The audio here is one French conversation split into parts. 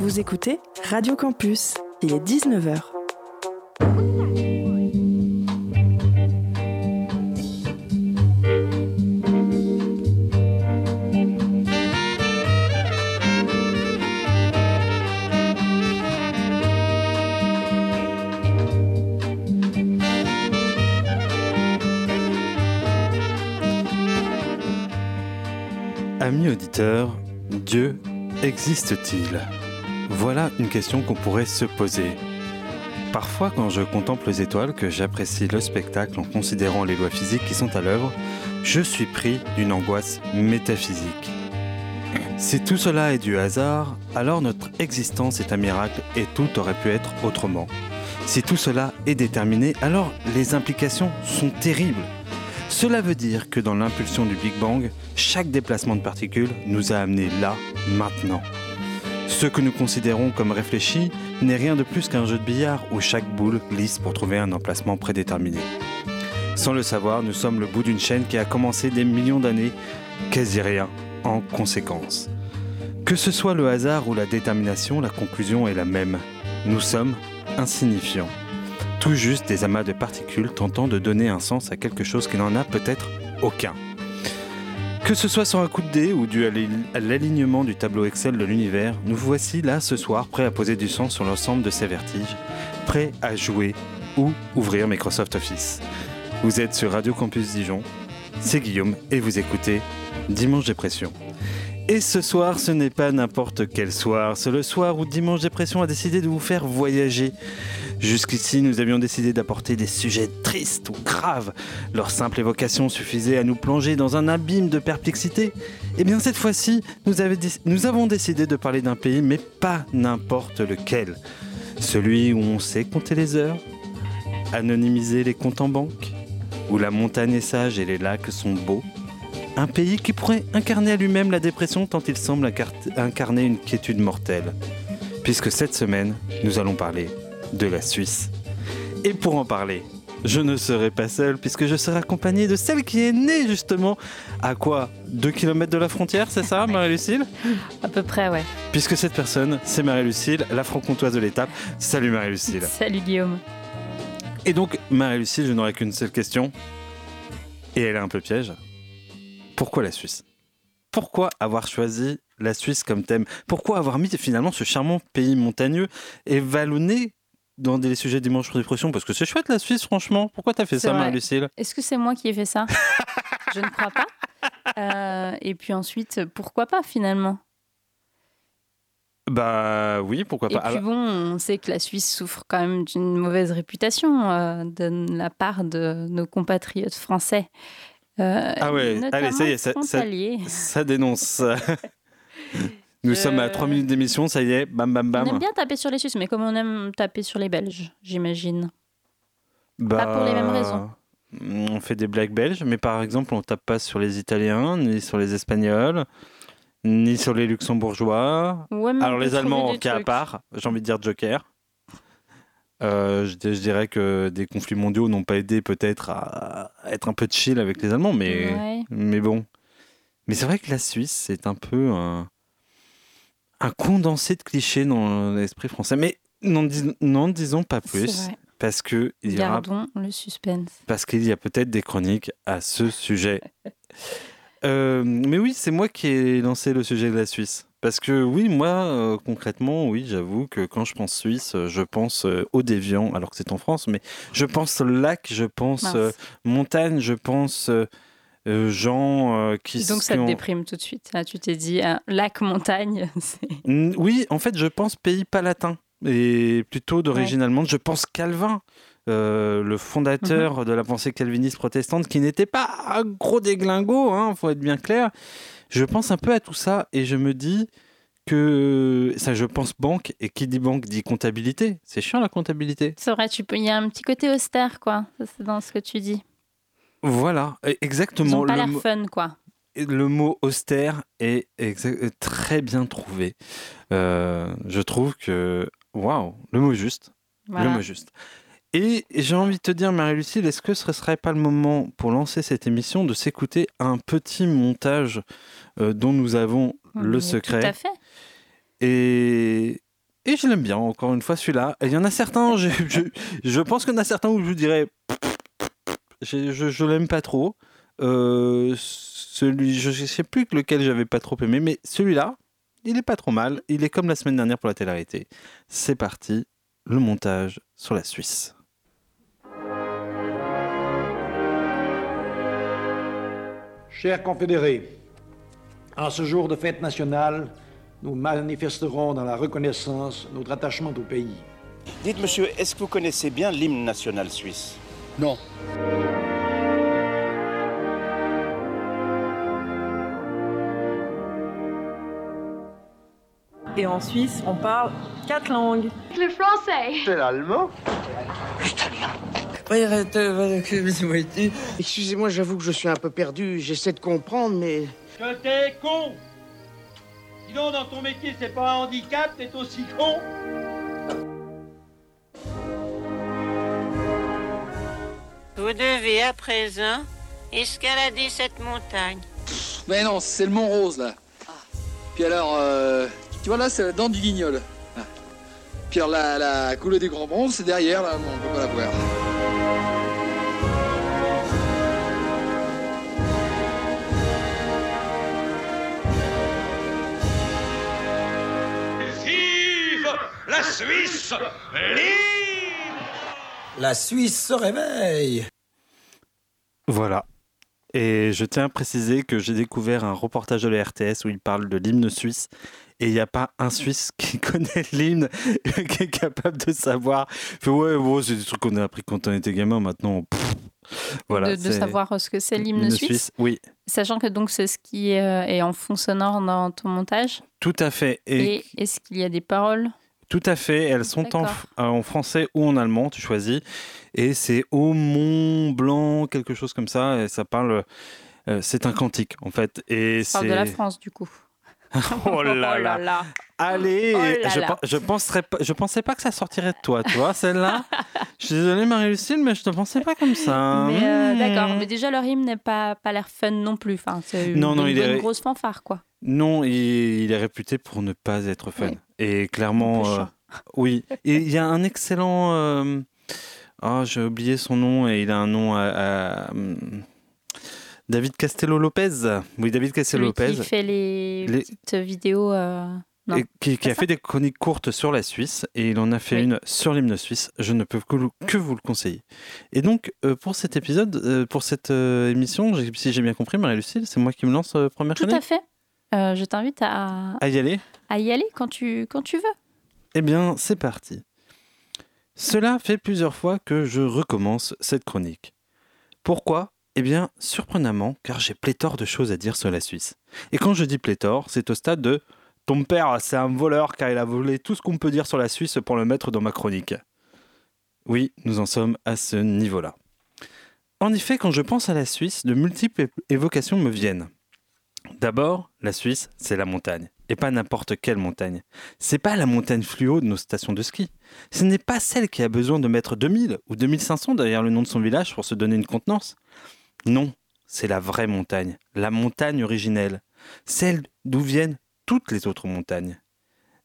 Vous écoutez Radio Campus, il est 19h. Amis auditeurs, Dieu existe-t-il? Voilà une question qu'on pourrait se poser. Parfois, quand je contemple les étoiles, que j'apprécie le spectacle en considérant les lois physiques qui sont à l'œuvre, je suis pris d'une angoisse métaphysique. Si tout cela est du hasard, alors notre existence est un miracle et tout aurait pu être autrement. Si tout cela est déterminé, alors les implications sont terribles. Cela veut dire que dans l'impulsion du Big Bang, chaque déplacement de particules nous a amenés là, maintenant. Ce que nous considérons comme réfléchi n'est rien de plus qu'un jeu de billard où chaque boule glisse pour trouver un emplacement prédéterminé. Sans le savoir, nous sommes le bout d'une chaîne qui a commencé des millions d'années, quasi rien, en conséquence. Que ce soit le hasard ou la détermination, la conclusion est la même. Nous sommes insignifiants. Tout juste des amas de particules tentant de donner un sens à quelque chose qui n'en a peut-être aucun. Que ce soit sur un coup de dé ou dû à l'alignement du tableau Excel de l'univers, nous voici là ce soir prêts à poser du sens sur l'ensemble de ces vertiges, prêts à jouer ou ouvrir Microsoft Office. Vous êtes sur Radio Campus Dijon, c'est Guillaume et vous écoutez Dimanche Dépression. Et ce soir, ce n'est pas n'importe quel soir, c'est le soir où Dimanche Dépression a décidé de vous faire voyager. Jusqu'ici, nous avions décidé d'apporter des sujets tristes ou graves. Leur simple évocation suffisait à nous plonger dans un abîme de perplexité. Et bien cette fois-ci, nous, nous, avons décidé de parler d'un pays, mais pas n'importe lequel. Celui où on sait compter les heures, anonymiser les comptes en banque, où la montagne est sage et les lacs sont beaux. Un pays qui pourrait incarner à lui-même la dépression tant il semble incarner une quiétude mortelle. Puisque cette semaine, nous allons parler de la Suisse. Et pour en parler, je ne serai pas seul puisque je serai accompagné de celle qui est née justement à quoi? 2 km de la frontière, c'est ça Marie-Lucille? À peu près, ouais. Puisque cette personne, c'est Marie-Lucille, la franc-comtoise de l'étape. Salut Marie-Lucille. Salut Guillaume. Et donc, Marie-Lucille, je n'aurai qu'une seule question. Et elle est un peu piège. Pourquoi la Suisse? Pourquoi avoir choisi la Suisse comme thème? Pourquoi avoir mis finalement ce charmant pays montagneux et vallonné dans des sujets dimanche pour dépression? Parce que c'est chouette la Suisse, franchement. Pourquoi t'as fait ça, Marie-Lucille Est-ce que c'est moi qui ai fait ça? Je ne crois pas. Euh, et puis ensuite, pourquoi pas finalement? Bah oui, pourquoi pas. Et puis bon, on sait que la Suisse souffre quand même d'une mauvaise réputation euh, de la part de nos compatriotes français. Euh, ah ouais, allez, ça y est, ça, ça, ça dénonce. Nous sommes à 3 minutes d'émission, ça y est, bam bam bam. On aime bien taper sur les Suisses, mais comme on aime taper sur les Belges, j'imagine. Pas pour les mêmes bah, raisons. On fait des blagues belges, mais par exemple, on tape pas sur les Italiens, ni sur les Espagnols, ni sur les Luxembourgeois. Alors les Allemands, cas à part, j'ai envie de dire Joker. Euh, je, dirais que des conflits mondiaux n'ont pas aidé peut-être à, être un peu chill avec les Allemands, mais, mais bon. Mais c'est vrai que la Suisse, c'est un peu un, un condensé de clichés dans l'esprit français. Mais n'en disons pas plus. Parce que il y Gardons le suspense. Parce qu'il y a peut-être des chroniques à ce sujet. Euh, mais oui, c'est moi qui ai lancé le sujet de la Suisse. Parce que oui, moi, euh, concrètement, oui, j'avoue que quand je pense Suisse, je pense euh, au déviant, alors que c'est en France, mais je pense lac, je pense montagne, je pense euh, gens euh, qui Donc ça te déprime tout de suite. Ah, tu t'es dit lac, montagne. oui, en fait, je pense pays palatin et plutôt d'origine allemande. Je pense Calvin. Euh, le fondateur mhm. de la pensée calviniste protestante, qui n'était pas un gros déglingo, hein, faut être bien clair. Je pense un peu à tout ça et je me dis que ça, je pense banque et qui dit banque dit comptabilité. C'est chiant la comptabilité. C'est vrai, tu peux. Il y a un petit côté austère, quoi. C'est dans ce que tu dis. Voilà, exactement. Ils pas l'air fun, quoi. Le mot austère est très bien trouvé. Euh, je trouve que, waouh, le mot juste. Le mot juste. Et j'ai envie de te dire, Marie-Lucille, est-ce que ce ne serait pas le moment pour lancer cette émission de s'écouter un petit montage euh, dont nous avons le secret Tout à fait. Et Et je l'aime bien, encore une fois, celui-là. Il y en a certains, je, je, je pense qu'il y en a certains où je vous dirais, je, je, je l'aime pas trop. Euh, celui, je ne sais plus lequel j'avais pas trop aimé, mais celui-là, il est pas trop mal. Il est comme la semaine dernière pour la télé C'est parti, le montage sur la Suisse. Chers confédérés, en ce jour de fête nationale, nous manifesterons dans la reconnaissance notre attachement au pays. Dites, monsieur, est-ce que vous connaissez bien l'hymne national suisse? Non. Et en Suisse, on parle quatre langues. Le français. C'est l'allemand Excusez-moi, j'avoue que je suis un peu perdu. J'essaie de comprendre, mais. Que t'es con Sinon, dans ton métier, c'est pas un handicap, t'es aussi con Vous devez à présent escalader cette montagne. Mais non, c'est le Mont Rose là. Puis alors, euh, tu vois là, c'est la dent du guignol. Ah. Puis alors la, la coulée du Grand Bronze, c'est derrière là, on peut pas la voir. La Suisse libre La Suisse se réveille Voilà. Et je tiens à préciser que j'ai découvert un reportage de la RTS où il parle de l'hymne suisse. Et il n'y a pas un Suisse qui connaît l'hymne, qui est capable de savoir. Il fait, ouais, bon, c'est des trucs qu'on a appris quand on était gamin. Maintenant, pff, voilà. de, savoir ce que c'est l'hymne suisse. Oui, Sachant que donc c'est ce qui euh, est en fond sonore dans ton montage. tout à fait. Et, Et, est-ce qu'il y a des paroles tout à fait. Elles sont en, f- en français ou en allemand, tu choisis. Et c'est au Mont Blanc, quelque chose comme ça. Et ça parle. euh, c'est un cantique, en fait. Et Ça parle de la France du coup. Oh là là. Allez, Oh là je, là. je penserais je pensais pas que ça sortirait de toi, tu vois, celle-là. je suis désolé, Marie-Lucille, mais je te pensais pas comme ça. Mais euh, Mmh. d'accord, mais déjà leur hymne n'est pas, pas l'air fun non plus. Enfin, c'est une, Non, non, une il est- bonne grosse fanfare quoi. Non, il, il est réputé pour ne pas être fun. Oui. Et clairement, euh, oui. Et il y a un excellent. euh, Ah, j'ai oublié son nom et il a un nom à. à, David Castello-Lopez. Oui, David Celui Castello-Lopez. qui fait les, Les- petites vidéos. euh, non. et qui, a fait des chroniques courtes sur la Suisse et il en a fait Oui. une sur l'hymne suisse. Je ne peux que, vous le conseiller. Et donc, euh, pour cet épisode, euh, pour cette euh, émission, si j'ai bien compris, Marie-Lucille, c'est moi qui me lance première Tout à fait. Euh, je t'invite à, À y aller à y aller quand tu, quand tu veux. Eh bien, c'est parti. Cela fait plusieurs fois que je recommence cette chronique. Pourquoi? Eh bien, surprenamment, car j'ai pléthore de choses à dire sur la Suisse. Et quand je dis pléthore, c'est au stade de ton père, c'est un voleur car il a volé tout ce qu'on peut dire sur la Suisse pour le mettre dans ma chronique. Oui, nous en sommes à ce niveau-là. En effet, quand je pense à la Suisse, de multiples évocations me viennent. D'abord, la Suisse, c'est la montagne. Et pas n'importe quelle montagne. C'est pas la montagne fluo de nos stations de ski. Ce n'est pas celle qui a besoin de mettre 2000 ou 2500 derrière le nom de son village pour se donner une contenance. Non, c'est la vraie montagne, la montagne originelle, celle d'où viennent toutes les autres montagnes.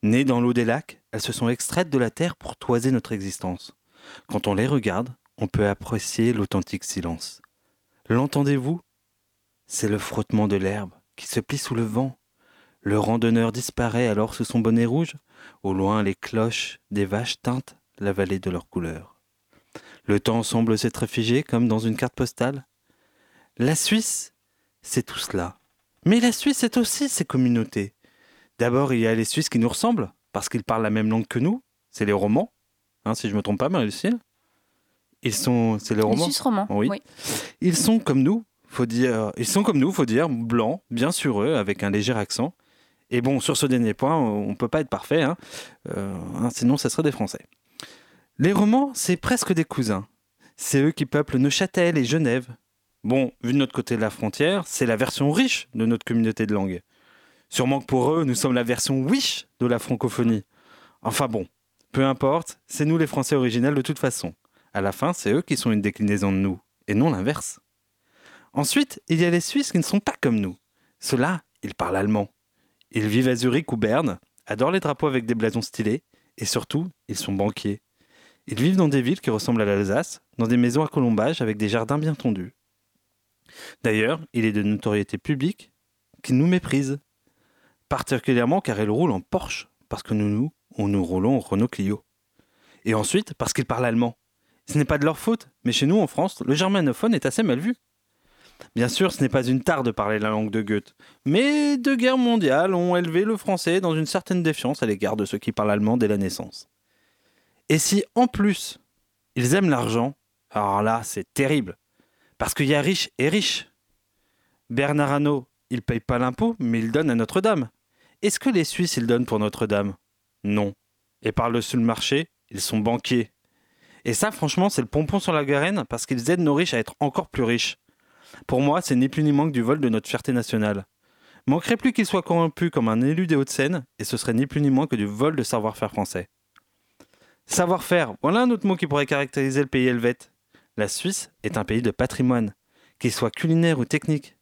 Nées dans l'eau des lacs, elles se sont extraites de la terre pour toiser notre existence. Quand on les regarde, on peut apprécier l'authentique silence. L'entendez-vous? C'est le frottement de l'herbe qui se plie sous le vent. Le randonneur disparaît alors sous son bonnet rouge. Au loin, les cloches des vaches teintent la vallée de leurs couleurs. Le temps semble s'être figé comme dans une carte postale. La Suisse, c'est tout cela. Mais la Suisse, c'est aussi ses communautés. D'abord, il y a les Suisses qui nous ressemblent, parce qu'ils parlent la même langue que nous. C'est les romans. Hein, si je ne me trompe pas, Marie-Lucille Ils sont... C'est les Les romans Suisses romans. Oui. Ils sont comme nous, faut dire. Ils sont comme nous, faut dire, blancs, bien sur eux, avec un léger accent. Et bon, sur ce dernier point, on peut pas être parfait, hein. Euh, hein, sinon ça serait des Français. Les romans, c'est presque des cousins. C'est eux qui peuplent Neuchâtel et Genève. Bon, vu de notre côté de la frontière, c'est la version riche de notre communauté de langue. Sûrement que pour eux, nous sommes la version wish de la francophonie. Enfin bon, peu importe, c'est nous les Français originels de toute façon. À la fin, c'est eux qui sont une déclinaison de nous, et non l'inverse. Ensuite, il y a les Suisses qui ne sont pas comme nous. Ceux-là, ils parlent allemand. Ils vivent à Zurich ou Berne, adorent les drapeaux avec des blasons stylés, Et surtout, ils sont banquiers. Ils vivent dans des villes qui ressemblent à l'Alsace, dans des maisons à colombage avec des jardins bien tondus. D'ailleurs, il est de notoriété publique qu'ils nous méprisent. Particulièrement car ils roulent en Porsche, parce que nous, nous, on nous roulons en Renault Clio. Et ensuite, parce qu'ils parlent allemand. Ce n'est pas de leur faute, mais chez nous, en France, le germanophone est assez mal vu. Bien sûr, ce n'est pas une tare de parler la langue de Goethe, mais deux guerres mondiales ont élevé le français dans une certaine défiance à l'égard de ceux qui parlent allemand dès la naissance. Et si, en plus, ils aiment l'argent, alors là, c'est terrible. Parce qu'il y a riche et riche. Bernard Arnault, il paye pas l'impôt, mais il donne à Notre-Dame. Est-ce que les Suisses, ils donnent pour Notre-Dame? Non. Et par-dessus le marché, ils sont banquiers. Et ça, franchement, c'est le pompon sur la garenne parce qu'ils aident nos riches à être encore plus riches. Pour moi, c'est ni plus ni moins que du vol de notre fierté nationale. Manquerait plus qu'il soit corrompu comme un élu des Hauts-de-Seine, et ce serait ni plus ni moins que du vol de savoir-faire français. Savoir-faire, voilà un autre mot qui pourrait caractériser le pays helvète. La Suisse est un pays de patrimoine, qu'il soit culinaire ou technique.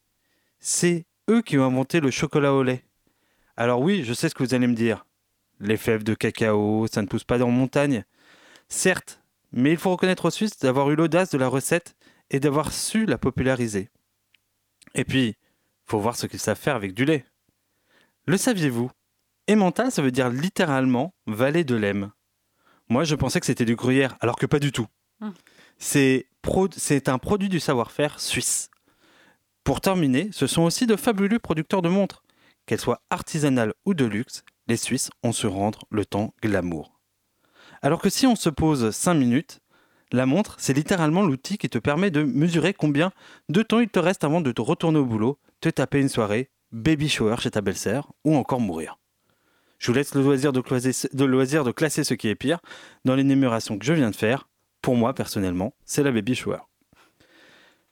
C'est eux qui ont inventé le chocolat au lait. Alors oui, je sais ce que vous allez me dire. Les fèves de cacao, ça ne pousse pas dans montagne. Certes, mais il faut reconnaître aux Suisses d'avoir eu l'audace de la recette et d'avoir su la populariser. Et puis, faut voir ce qu'ils savent faire avec du lait. Le saviez-vous? Emmental, ça veut dire littéralement vallée de l'Aime. Moi, je pensais que c'était du gruyère, alors que pas du tout. Hum. C'est un produit du savoir-faire suisse. Pour terminer, ce sont aussi de fabuleux producteurs de montres. Qu'elles soient artisanales ou de luxe, les Suisses ont su rendre le temps glamour. Alors que si on se pose 5 minutes, la montre, c'est littéralement l'outil qui te permet de mesurer combien de temps il te reste avant de te retourner au boulot, te taper une soirée, baby shower chez ta belle-sœur ou encore mourir. Je vous laisse le loisir de, classer, ce qui est pire dans l'énumération que je viens de faire. Pour moi, personnellement, c'est la baby shower.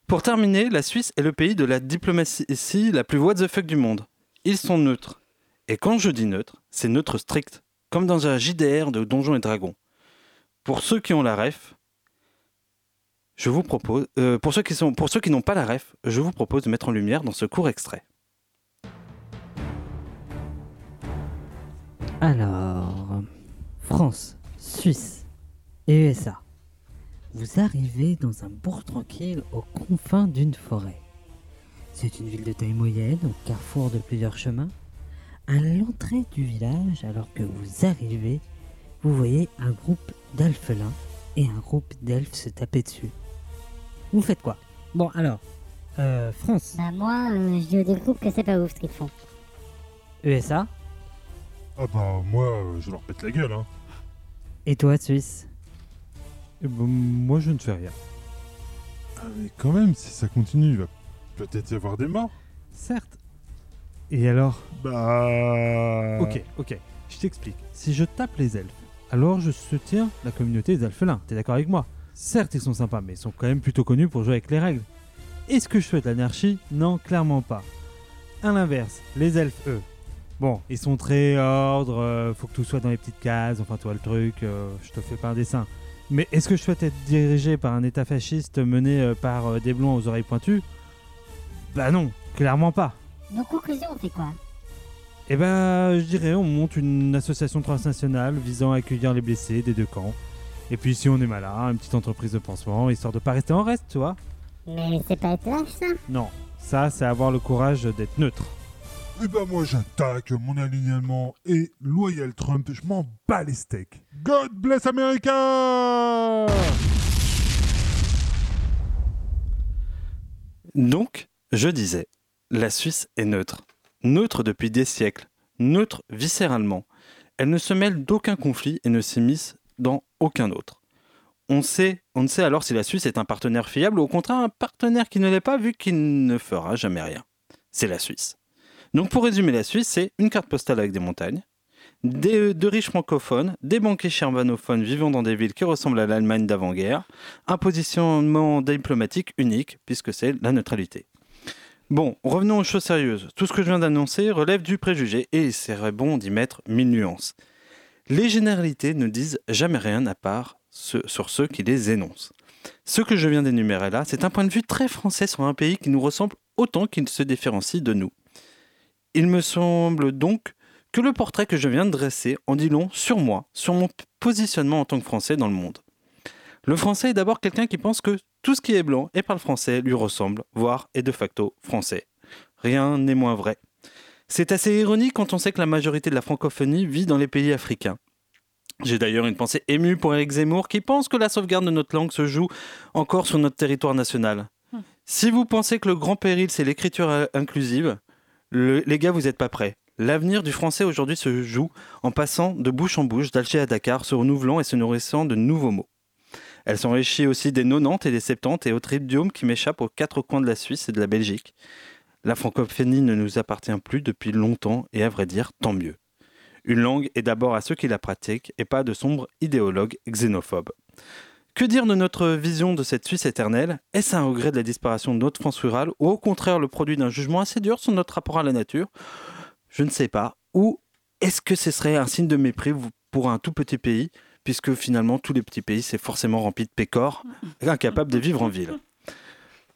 Pour terminer, la Suisse est le pays de la diplomatie la plus what the fuck du monde. Ils sont neutres. Et quand je dis neutre, c'est neutre strict, comme dans un JDR de Donjons et Dragons. Pour ceux qui ont la ref, je vous propose, euh, pour ceux qui sont, pour ceux qui n'ont pas la ref, je vous propose de mettre en lumière dans ce court extrait. Alors, France, Suisse et USA. Vous arrivez dans un bourg tranquille aux confins d'une forêt. C'est une ville de taille moyenne, au carrefour de plusieurs chemins. À l'entrée du village, alors que vous arrivez, vous voyez un groupe d'alphelins et un groupe d'elfes se taper dessus. Vous faites quoi? Bon, alors, euh, France, Bah moi, euh, je groupe que c'est pas ouf ce qu'ils font. USA Ah bah moi, euh, je leur pète la gueule, hein. et toi, Suisse? Eh ben, moi, je ne fais rien. Ah mais quand même, si ça continue, il va peut-être y avoir des morts. Certes. Et alors? Bah... Ok, ok, je t'explique. Si je tape les elfes, alors je soutiens la communauté des alphelins. T'es d'accord avec moi? Certes, ils sont sympas, mais ils sont quand même plutôt connus pour jouer avec les règles. Est-ce que je souhaite l'anarchie? Non, clairement pas. À l'inverse, les elfes, eux. Bon, ils sont très ordre, euh, faut que tout soit dans les petites cases, enfin toi le truc, euh, je te fais pas un dessin. Mais est-ce que je souhaite être dirigé par un état fasciste mené euh, par des blonds aux oreilles pointues? Bah non, clairement pas. Donc conclusion, on fait quoi? Eh ben, je dirais, on monte une association transnationale visant à accueillir les blessés des deux camps. Et puis, si on est malin, une petite entreprise de pansement, histoire de pas rester en reste, tu vois. Mais c'est pas être lâche ça Non, ça, c'est avoir le courage d'être neutre. Eh bah moi j'attaque, mon alignement est loyal Trump, je m'en bats les steaks. God bless America Donc, je disais, la Suisse est neutre. Neutre depuis des siècles. Neutre viscéralement. Elle ne se mêle d'aucun conflit et ne s'immisce dans aucun autre. On, ne sait alors si la Suisse est un partenaire fiable ou au contraire un partenaire qui ne l'est pas vu qu'il ne fera jamais rien. C'est la Suisse. Donc pour résumer la Suisse, c'est une carte postale avec des montagnes, des, de riches francophones, des banquiers germanophones vivant dans des villes qui ressemblent à l'Allemagne d'avant-guerre, un positionnement diplomatique unique puisque c'est la neutralité. Bon, revenons aux choses sérieuses. Tout ce que je viens d'annoncer relève du préjugé et il serait bon d'y mettre mille nuances. Les généralités ne disent jamais rien à part sur ceux qui les énoncent. Ce que je viens d'énumérer là, c'est un point de vue très français sur un pays qui nous ressemble autant qu'il se différencie de nous. Il me semble donc que le portrait que je viens de dresser en dit long sur moi, sur mon positionnement en tant que Français dans le monde. Le Français est d'abord quelqu'un qui pense que tout ce qui est blanc et parle français lui ressemble, voire est de facto français. Rien n'est moins vrai. C'est assez ironique quand on sait que la majorité de la francophonie vit dans les pays africains. J'ai d'ailleurs une pensée émue pour Eric Zemmour qui pense que la sauvegarde de notre langue se joue encore sur notre territoire national. Si vous pensez que le grand péril c'est l'écriture inclusive, le- les gars vous n'êtes pas prêts. L'avenir du français aujourd'hui se joue en passant de bouche en bouche, d'Alger à Dakar, se renouvelant et se nourrissant de nouveaux mots. Elle s'enrichit aussi des 90 et des 70 et autres idiomes qui m'échappent aux quatre coins de la Suisse et de la Belgique. La francophonie ne nous appartient plus depuis longtemps et à vrai dire, tant mieux. Une langue est d'abord à ceux qui la pratiquent et pas de sombres idéologues xénophobes. Que dire de notre vision de cette Suisse éternelle? Est-ce un regret de la disparition de notre France rurale ou au contraire le produit d'un jugement assez dur sur notre rapport à la nature? Je ne sais pas. Ou est-ce que ce serait un signe de mépris pour un tout petit pays puisque finalement tous les petits pays c'est forcément rempli de pécores, incapables de vivre en ville?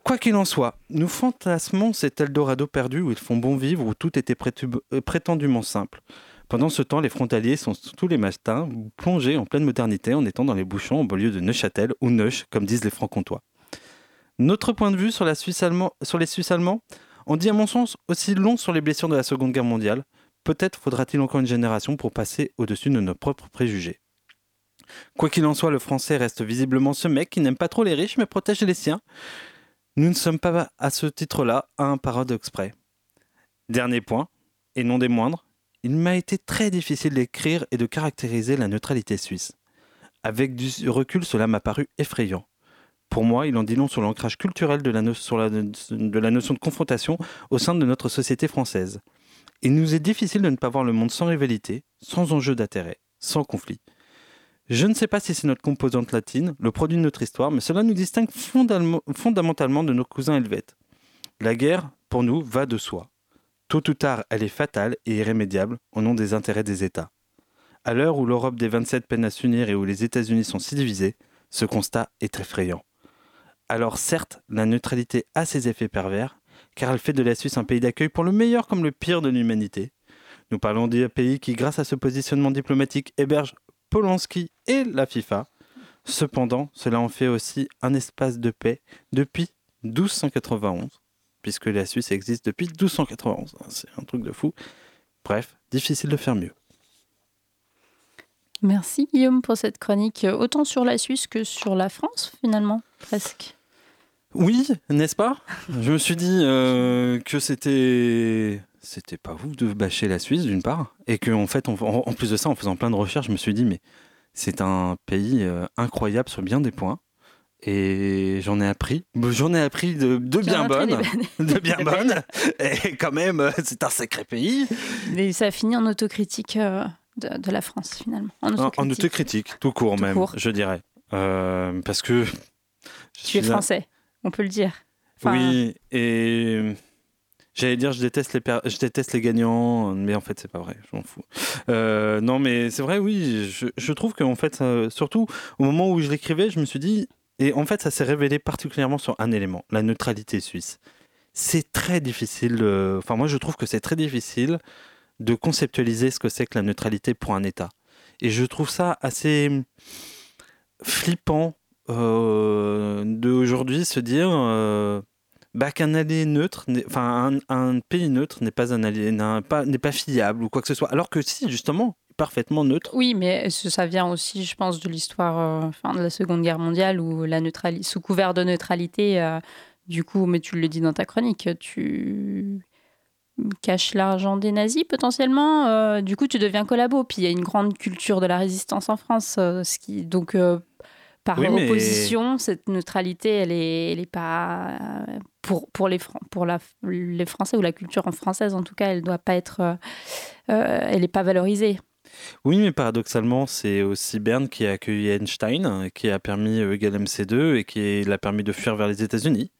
Quoi qu'il en soit, nous fantasmons cet Eldorado perdu où ils font bon vivre, où tout était euh, prétendument simple. Pendant ce temps, les frontaliers sont tous les matins plongés en pleine modernité en étant dans les bouchons au banlieue de Neuchâtel ou Neuch, comme disent les francs-comtois. Notre point de vue sur, les Suisses allemands en dit à mon sens aussi long sur les blessures de la Seconde Guerre mondiale. Peut-être faudra-t-il encore une génération pour passer au-dessus de nos propres préjugés. Quoi qu'il en soit, le français reste visiblement ce mec qui n'aime pas trop les riches mais protège les siens. Nous ne sommes pas à ce titre-là à un paradoxe près. Dernier point, et non des moindres, il m'a été très difficile d'écrire et de caractériser la neutralité suisse. Avec du recul, cela m'a paru effrayant. Pour moi, il en dit long sur l'ancrage culturel de la, de la notion de confrontation au sein de notre société française. Il nous est difficile de ne pas voir le monde sans rivalité, sans enjeu d'intérêt, sans conflit. Je ne sais pas si c'est notre composante latine, le produit de notre histoire, mais cela nous distingue fondam- fondamentalement de nos cousins helvètes. La guerre, pour nous, va de soi. Tôt ou tard, elle est fatale et irrémédiable au nom des intérêts des États. À l'heure où l'Europe des 27 peine à s'unir et où les États-Unis sont si divisés, ce constat est effrayant. Alors certes, la neutralité a ses effets pervers, car elle fait de la Suisse un pays d'accueil pour le meilleur comme le pire de l'humanité. Nous parlons d'un pays qui, grâce à ce positionnement diplomatique, héberge Polanski et la FIFA. Cependant, cela en fait aussi un espace de paix depuis 1291, puisque la Suisse existe depuis 1291. C'est un truc de fou. Bref, difficile de faire mieux. Merci Guillaume pour cette chronique, euh, autant sur la Suisse que sur la France finalement, presque. Oui, n'est-ce pas? Je me suis dit euh, que c'était c'était pas ouf de bâcher la Suisse d'une part, et que en fait, en, en- en plus de ça, en faisant plein de recherches, je me suis dit mais c'est un pays euh, incroyable sur bien des points. Et j'en ai appris, j'en ai appris de, de bien bonnes, de bien bonnes. Et quand même, euh, c'est un sacré pays. Mais ça a fini en autocritique euh, de, de la France finalement. En autocritique. en autocritique, tout court même, court. je dirais, parce que je Tu es suis français, on peut le dire. Enfin, Oui, et j'allais dire je déteste les je déteste les gagnants, mais en fait c'est pas vrai, je m'en fous. Euh, non, mais c'est vrai, oui, je, je trouve qu'en fait, ça- surtout au moment où je l'écrivais, je me suis dit, et en fait ça s'est révélé particulièrement sur un élément, la neutralité suisse. C'est très difficile, euh, enfin moi je trouve que c'est très difficile de conceptualiser ce que c'est que la neutralité pour un État. Et je trouve ça assez flippant euh, d'aujourd'hui se dire euh, bah, qu'un allié neutre, n'est- enfin un, un pays neutre n'est pas un allié, n'a pas- n'est pas fiable ou quoi que ce soit. Alors que si, justement, parfaitement neutre. Oui, mais ça vient aussi, je pense, de l'histoire euh, de la Seconde Guerre mondiale où la neutrali- sous couvert de neutralité, euh, du coup, mais tu le dis dans ta chronique, tu caches l'argent des nazis potentiellement. euh, du coup, tu deviens collabo. Puis il y a une grande culture de la résistance en France, euh, ce qui donc euh, par Oui, mais- opposition, cette neutralité, elle est, elle est pas pour pour les pour la, les Français ou la culture française en tout cas, elle doit pas être, euh, euh, elle est pas valorisée. Oui, mais paradoxalement, c'est aussi Berne qui a accueilli Einstein, qui a permis euh, égal MC2 et qui l'a permis de fuir vers les États-Unis.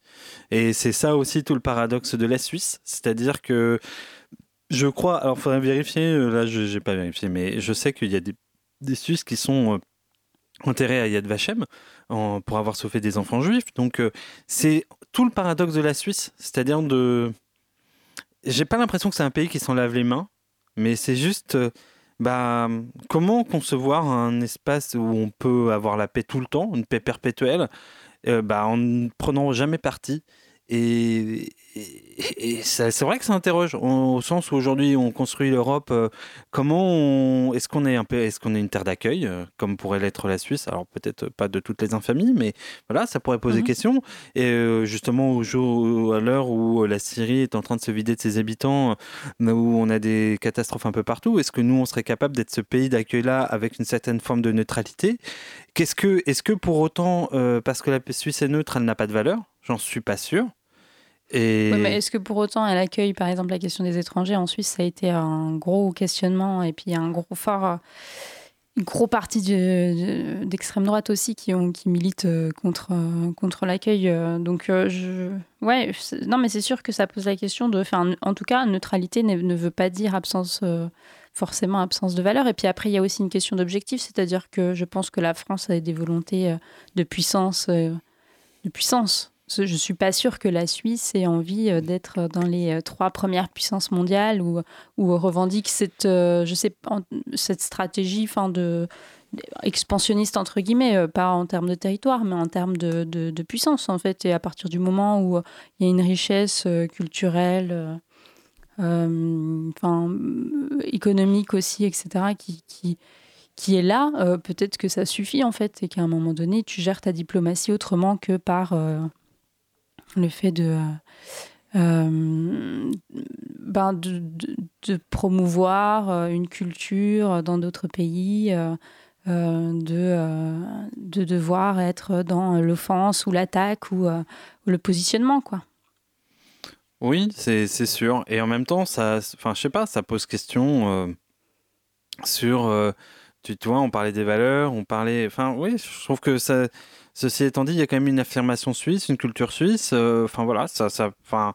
Et c'est ça aussi tout le paradoxe de la Suisse, c'est-à-dire que je crois, alors il faudrait vérifier, là je n'ai pas vérifié, mais je sais qu'il y a des, Suisses qui sont enterrés à Yad Vashem pour avoir sauvé des enfants juifs. Donc c'est tout le paradoxe de la Suisse, c'est-à-dire de... J'ai pas l'impression que c'est un pays qui s'en lave les mains, Mais c'est juste, euh, bah, comment concevoir un espace où on peut avoir la paix tout le temps, une paix perpétuelle, euh, bah, en ne prenant jamais parti et, et- et ça- c'est vrai que ça interroge au, au sens où aujourd'hui on construit l'Europe. euh, comment est-ce qu'on est un peu, est-ce qu'on est une terre d'accueil euh, comme pourrait l'être la Suisse? Alors peut-être pas de toutes les infamies, mais voilà, ça pourrait poser Mhm. question. Et euh, justement au jour, à l'heure où la Syrie est en train de se vider de ses habitants, euh, où on a des catastrophes un peu partout, est-ce que nous on serait capable d'être ce pays d'accueil-là avec une certaine forme de neutralité? Qu'est-ce que, est-ce que pour autant, euh, parce que la Suisse est neutre, elle n'a pas de valeur? J'en suis pas sûr. Est-ce que pour autant elle accueille par exemple la question des étrangers En Suisse, ça a été un gros questionnement et puis un gros fort, une gros partie d'extrême droite aussi qui, ont, qui militent euh, contre, euh, contre l'accueil. euh, Donc, je... ouais, non, mais c'est sûr que ça pose la question de. Enfin, en tout cas, neutralité ne, veut pas dire absence. forcément absence de valeur. Et puis après, il y a aussi une question d'objectif, c'est-à-dire que je pense que la France a des volontés de puissance, de puissance. Je ne suis pas sûre que la Suisse ait envie euh, d'être dans les euh, trois premières puissances mondiales ou, ou revendique cette, euh, je sais, cette stratégie de, expansionniste, entre guillemets, euh, pas en termes de territoire, mais en termes de, de- puissance, en fait. Et à partir du moment où euh, il y a une richesse euh, culturelle, euh, euh, euh, économique aussi, etc., qui, qui, qui est là, euh, peut-être que ça suffit, en fait, et qu'à un moment donné, tu gères ta diplomatie autrement que par euh, le fait de... euh, euh, ben de, de- promouvoir euh, une culture dans d'autres pays, euh, de, de devoir être dans l'offense ou l'attaque ou, le positionnement, quoi. Oui, c'est sûr. Et en même temps, ça, enfin, je sais pas, ça pose question sur. tu, tu vois, on parlait des valeurs, on parlait. Enfin, oui, je trouve que ça. Ceci étant dit, il y a quand même une affirmation suisse, une culture suisse. euh, Enfin voilà, ça, ça, enfin.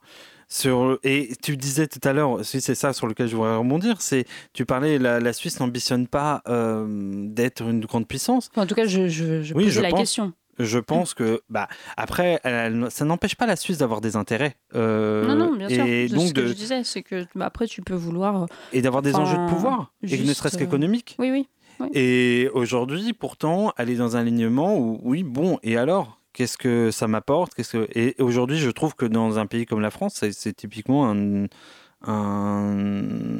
Sur, et tu disais tout à l'heure, si c'est ça sur lequel je voudrais rebondir, c'est tu parlais la, la Suisse n'ambitionne pas euh, d'être une grande puissance. En tout cas, je, je, je Oui, posais je la pense. question. Je pense que, bah, après, elle- ça n'empêche pas la Suisse d'avoir des intérêts. euh, non, non, bien sûr. Et C'est donc ce que de, je disais, c'est que bah, après, tu peux vouloir. et d'avoir des enjeux de pouvoir, et ne serait-ce qu'économiques. Oui, oui. Oui. Et aujourd'hui, pourtant, elle est dans un alignement où, oui, bon, et alors Qu'est-ce que ça m'apporte Qu'est-ce que... Et aujourd'hui, je trouve que dans un pays comme la France, c'est, c'est typiquement un, un,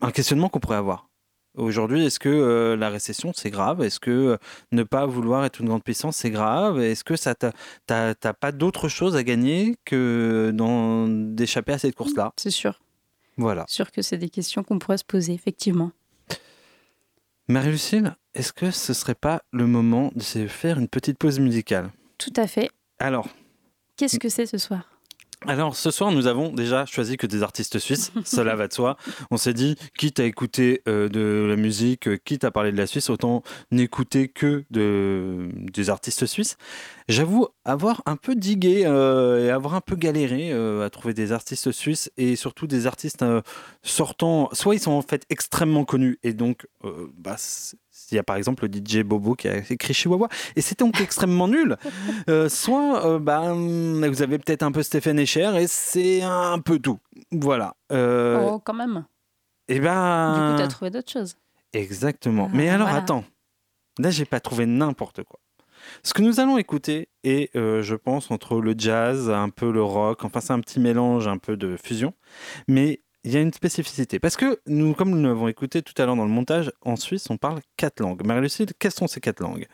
un questionnement qu'on pourrait avoir. Aujourd'hui, est-ce que euh, la récession, c'est grave? Est-ce que euh, ne pas vouloir être une grande puissance, c'est grave? Est-ce que ça t'a, t'as, t'as pas d'autre chose à gagner que dans, d'échapper à cette course-là? C'est sûr. Voilà. sûr que c'est des questions qu'on pourrait se poser, effectivement. Marie-Lucille, est-ce que ce serait pas le moment de faire une petite pause musicale? Tout à fait. Alors, Qu'est-ce que c'est ce soir? Alors, ce soir, nous avons déjà choisi que des artistes suisses, cela va de soi. On s'est dit, quitte à écouter euh, de la musique, euh, quitte à parler de la Suisse, autant n'écouter que de, des artistes suisses. J'avoue avoir un peu digué euh, et avoir un peu galéré à trouver des artistes suisses et surtout des artistes sortant. Soit ils sont en fait extrêmement connus et donc, bah, il y a par exemple le DJ Bobo qui a écrit Chihuahua et c'était donc extrêmement nul. Euh, soit euh, bah, hum, vous avez peut-être un peu Stéphane Echer et c'est un peu tout. Voilà. Euh, Oh, quand même. et Du ben. coup, tu as trouvé d'autres choses. Exactement. Mais alors voilà. attends, là j'ai pas trouvé n'importe quoi. Ce que nous allons écouter est, euh, je pense, entre le jazz, un peu le rock, enfin c'est un petit mélange, un peu de fusion, mais il y a une spécificité. Parce que nous, comme nous l'avons écouté tout à l'heure dans le montage, en Suisse on parle quatre langues. Marie-Lucille, quelles sont ces quatre langues?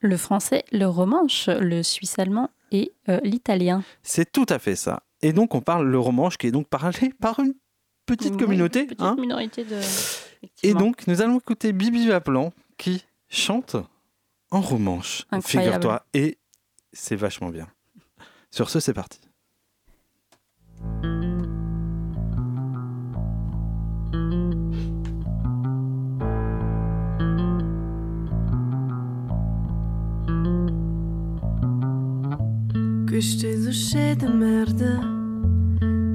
Le français, le romanche, le suisse-allemand et euh, l'italien. C'est tout à fait ça. Et donc on parle le romanche qui est donc parlé par une petite Oui, communauté. petite hein. minorité de. Et donc, nous allons écouter Bibi Vaplan qui chante en romanche, Incroyable. figure-toi. Et c'est vachement bien. Sur ce, c'est parti. Questo è uscite de merda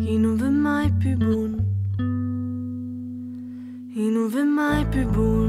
E non v'è mai più buon E non v'è mai più buon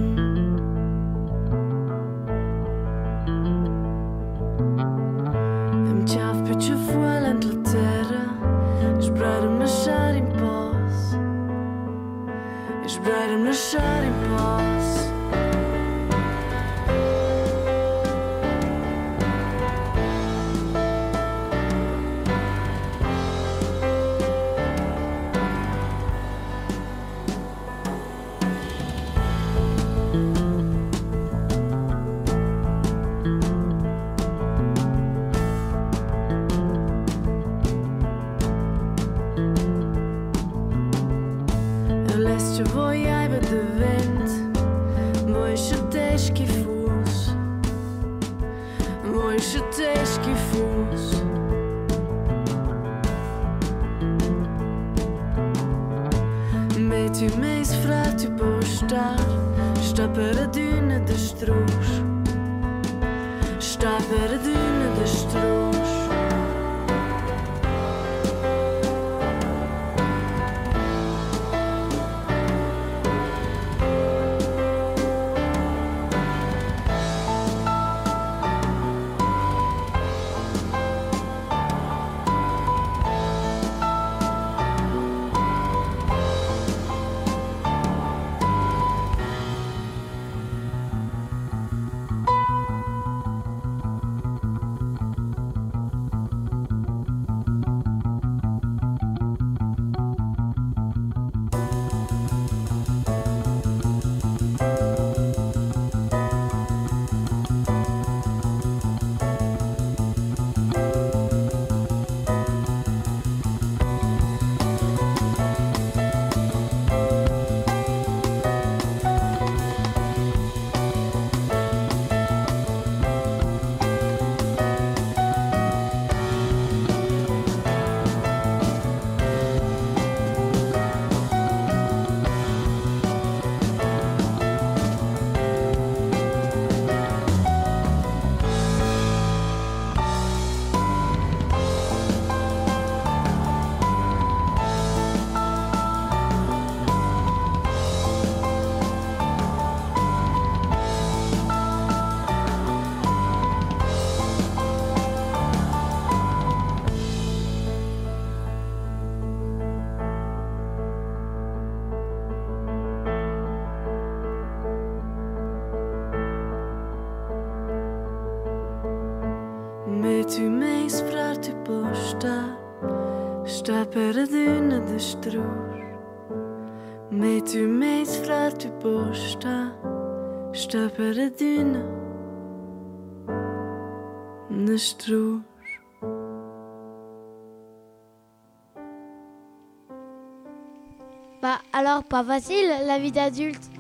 Bah alors, pas facile la vie d'adulte.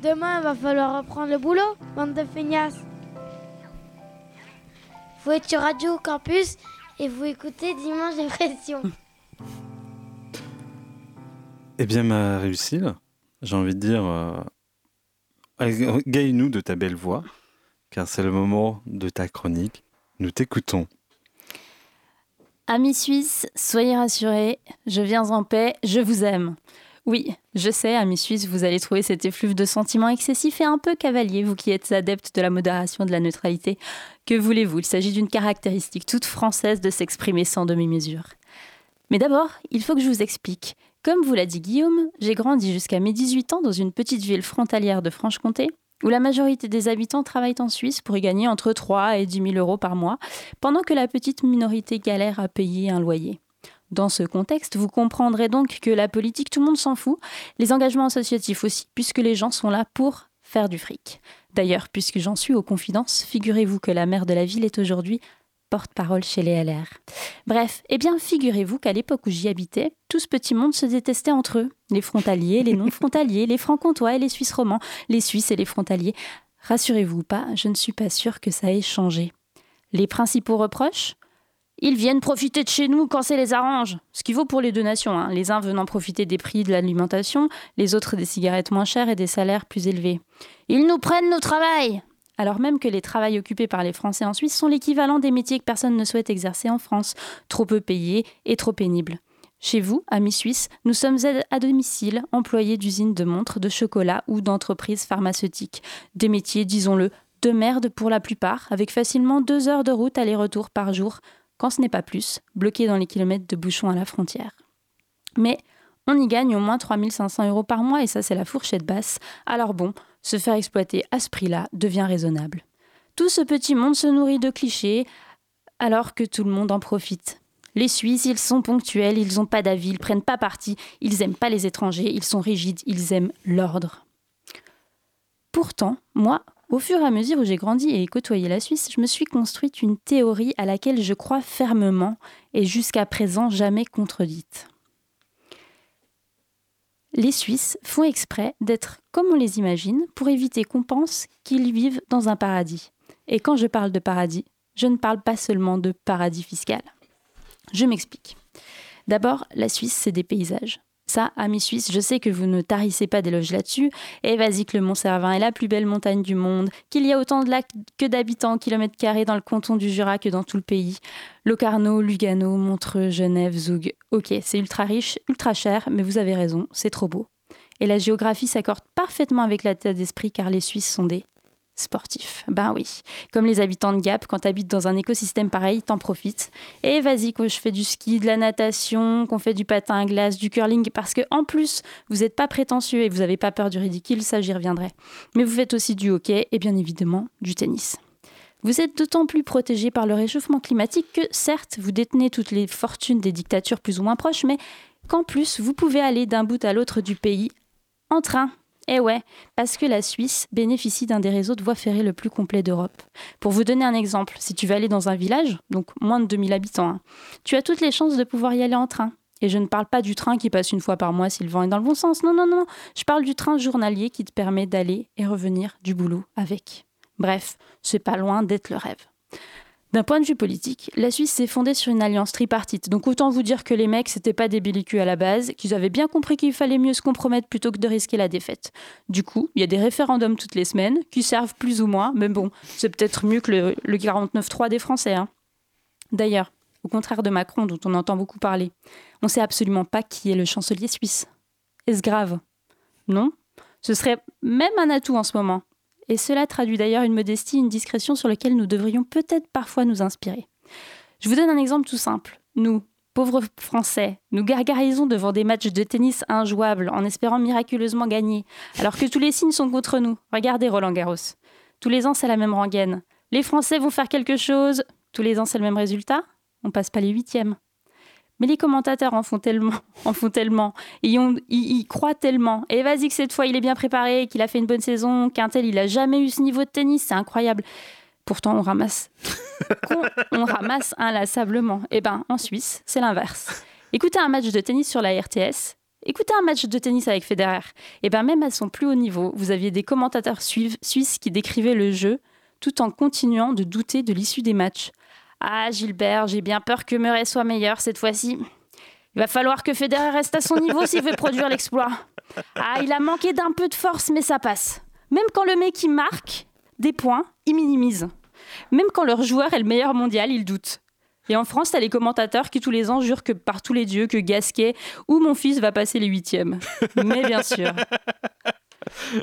Demain, il va falloir reprendre le boulot, bande de feignasses. Vous êtes sur Radio Campus et vous écoutez Dimanche Dépression. Eh bien, ma réussite, j'ai envie de dire, euh, gagne-nous de ta belle voix, car c'est le moment de ta chronique. Nous t'écoutons. Amis suisses, soyez rassurés, je viens en paix, je vous aime. Oui, je sais, amis suisses, vous allez trouver cet effluve de sentiments excessifs et un peu cavalier, vous qui êtes adeptes de la modération et de la neutralité. Que voulez-vous? Il s'agit d'une caractéristique toute française de s'exprimer sans demi-mesure. Mais d'abord, il faut que je vous explique. Comme vous l'a dit Guillaume, j'ai grandi jusqu'à mes 18 ans dans une petite ville frontalière de Franche-Comté, où la majorité des habitants travaillent en Suisse pour y gagner entre 3 et 10 000 euros par mois, pendant que la petite minorité galère à payer un loyer. Dans ce contexte, vous comprendrez donc que la politique, tout le monde s'en fout, les engagements associatifs aussi, puisque les gens sont là pour faire du fric. D'ailleurs, puisque j'en suis aux confidences, figurez-vous que la maire de la ville est aujourd'hui porte-parole chez les LR. Bref, eh bien, figurez-vous qu'à l'époque où j'y habitais, tout ce petit monde se détestait entre eux. Les frontaliers, les non-frontaliers, les francs-comtois et les Suisses romans, les Suisses et les frontaliers. Rassurez-vous ou pas, je ne suis pas sûre que ça ait changé. Les principaux reproches? Ils viennent profiter de chez nous quand ça les arrange. Ce qui vaut pour les deux nations. Hein. Les uns venant profiter des prix de l'alimentation, les autres des cigarettes moins chères et des salaires plus élevés. Ils nous prennent nos travail alors même que les travails occupés par les Français en Suisse sont l'équivalent des métiers que personne ne souhaite exercer en France, trop peu payés et trop pénibles. Chez vous, amis suisses, nous sommes à domicile, employés d'usines de montres, de chocolat ou d'entreprises pharmaceutiques. Des métiers, disons-le, de merde pour la plupart, avec facilement deux heures de route aller-retour par jour, quand ce n'est pas plus, bloqués dans les kilomètres de bouchons à la frontière. Mais on y gagne au moins 3500 euros par mois et ça c'est la fourchette basse. Alors bon, se faire exploiter à ce prix-là devient raisonnable. Tout ce petit monde se nourrit de clichés alors que tout le monde en profite. Les Suisses, ils sont ponctuels, ils n'ont pas d'avis, ils prennent pas parti, ils aiment pas les étrangers, ils sont rigides, ils aiment l'ordre. Pourtant, moi, au fur et à mesure où j'ai grandi et côtoyé la Suisse, je me suis construite une théorie à laquelle je crois fermement et jusqu'à présent jamais contredite. Les Suisses font exprès d'être comme on les imagine pour éviter qu'on pense qu'ils vivent dans un paradis. Et quand je parle de paradis, je ne parle pas seulement de paradis fiscal. Je m'explique. D'abord, la Suisse, c'est des paysages. Ça, amis suisses, je sais que vous ne tarissez pas d'éloges là-dessus. Et vas-y que le Mont Cervin est la plus belle montagne du monde, qu'il y a autant de lacs que d'habitants en kilomètres carrés dans le canton du Jura que dans tout le pays. Locarno, Lugano, Montreux, Genève, Zoug. Ok, c'est ultra riche, ultra cher, mais vous avez raison, c'est trop beau. Et la géographie s'accorde parfaitement avec la tête d'esprit car les Suisses sont des sportif. Ben oui, comme les habitants de Gap, quand tu habites dans un écosystème pareil, t'en profites. Et vas-y, quand je fais du ski, de la natation, qu'on fait du patin à glace, du curling, parce que en plus, vous n'êtes pas prétentieux et vous n'avez pas peur du ridicule, ça j'y reviendrai. Mais vous faites aussi du hockey et bien évidemment du tennis. Vous êtes d'autant plus protégé par le réchauffement climatique que, certes, vous détenez toutes les fortunes des dictatures plus ou moins proches, mais qu'en plus, vous pouvez aller d'un bout à l'autre du pays en train eh ouais, parce que la Suisse bénéficie d'un des réseaux de voies ferrées le plus complet d'Europe. Pour vous donner un exemple, si tu veux aller dans un village, donc moins de 2000 habitants, hein, tu as toutes les chances de pouvoir y aller en train. Et je ne parle pas du train qui passe une fois par mois si le vent est dans le bon sens. Non, non, non. Je parle du train journalier qui te permet d'aller et revenir du boulot avec. Bref, c'est pas loin d'être le rêve. D'un point de vue politique, la Suisse s'est fondée sur une alliance tripartite. Donc autant vous dire que les mecs, c'était pas des à la base, qu'ils avaient bien compris qu'il fallait mieux se compromettre plutôt que de risquer la défaite. Du coup, il y a des référendums toutes les semaines, qui servent plus ou moins, mais bon, c'est peut-être mieux que le, 49-3 des Français. Hein. D'ailleurs, au contraire de Macron, dont on entend beaucoup parler, on sait absolument pas qui est le chancelier suisse. Est-ce grave? Non? Ce serait même un atout en ce moment. Et cela traduit d'ailleurs une modestie, une discrétion sur lesquelles nous devrions peut-être parfois nous inspirer. Je vous donne un exemple tout simple. Nous, pauvres Français, nous gargarisons devant des matchs de tennis injouables en espérant miraculeusement gagner, alors que tous les signes sont contre nous. Regardez Roland Garros. Tous les ans, c'est la même rengaine. Les Français vont faire quelque chose. Tous les ans, c'est le même résultat. On passe pas les huitièmes. Mais les commentateurs en font tellement, en font tellement, ils, ils, croient tellement. Et vas-y que cette fois il est bien préparé, qu'il a fait une bonne saison, qu'un tel il a jamais eu ce niveau de tennis, c'est incroyable. Pourtant on ramasse, on, ramasse inlassablement. Et eh ben en Suisse c'est l'inverse. Écoutez un match de tennis sur la RTS, Écoutez un match de tennis avec Federer. Et eh ben même à son plus haut niveau, vous aviez des commentateurs suisses qui décrivaient le jeu tout en continuant de douter de l'issue des matchs. Ah, Gilbert, j'ai bien peur que Murray soit meilleur cette fois-ci. Il va falloir que Federer reste à son niveau s'il veut produire l'exploit. Ah, il a manqué d'un peu de force, mais ça passe. Même quand le mec il marque des points, il minimise. Même quand leur joueur est le meilleur mondial, il doute. Et en France, t'as les commentateurs qui tous les ans jurent que par tous les dieux, que Gasquet ou mon fils va passer les huitièmes. Mais bien sûr.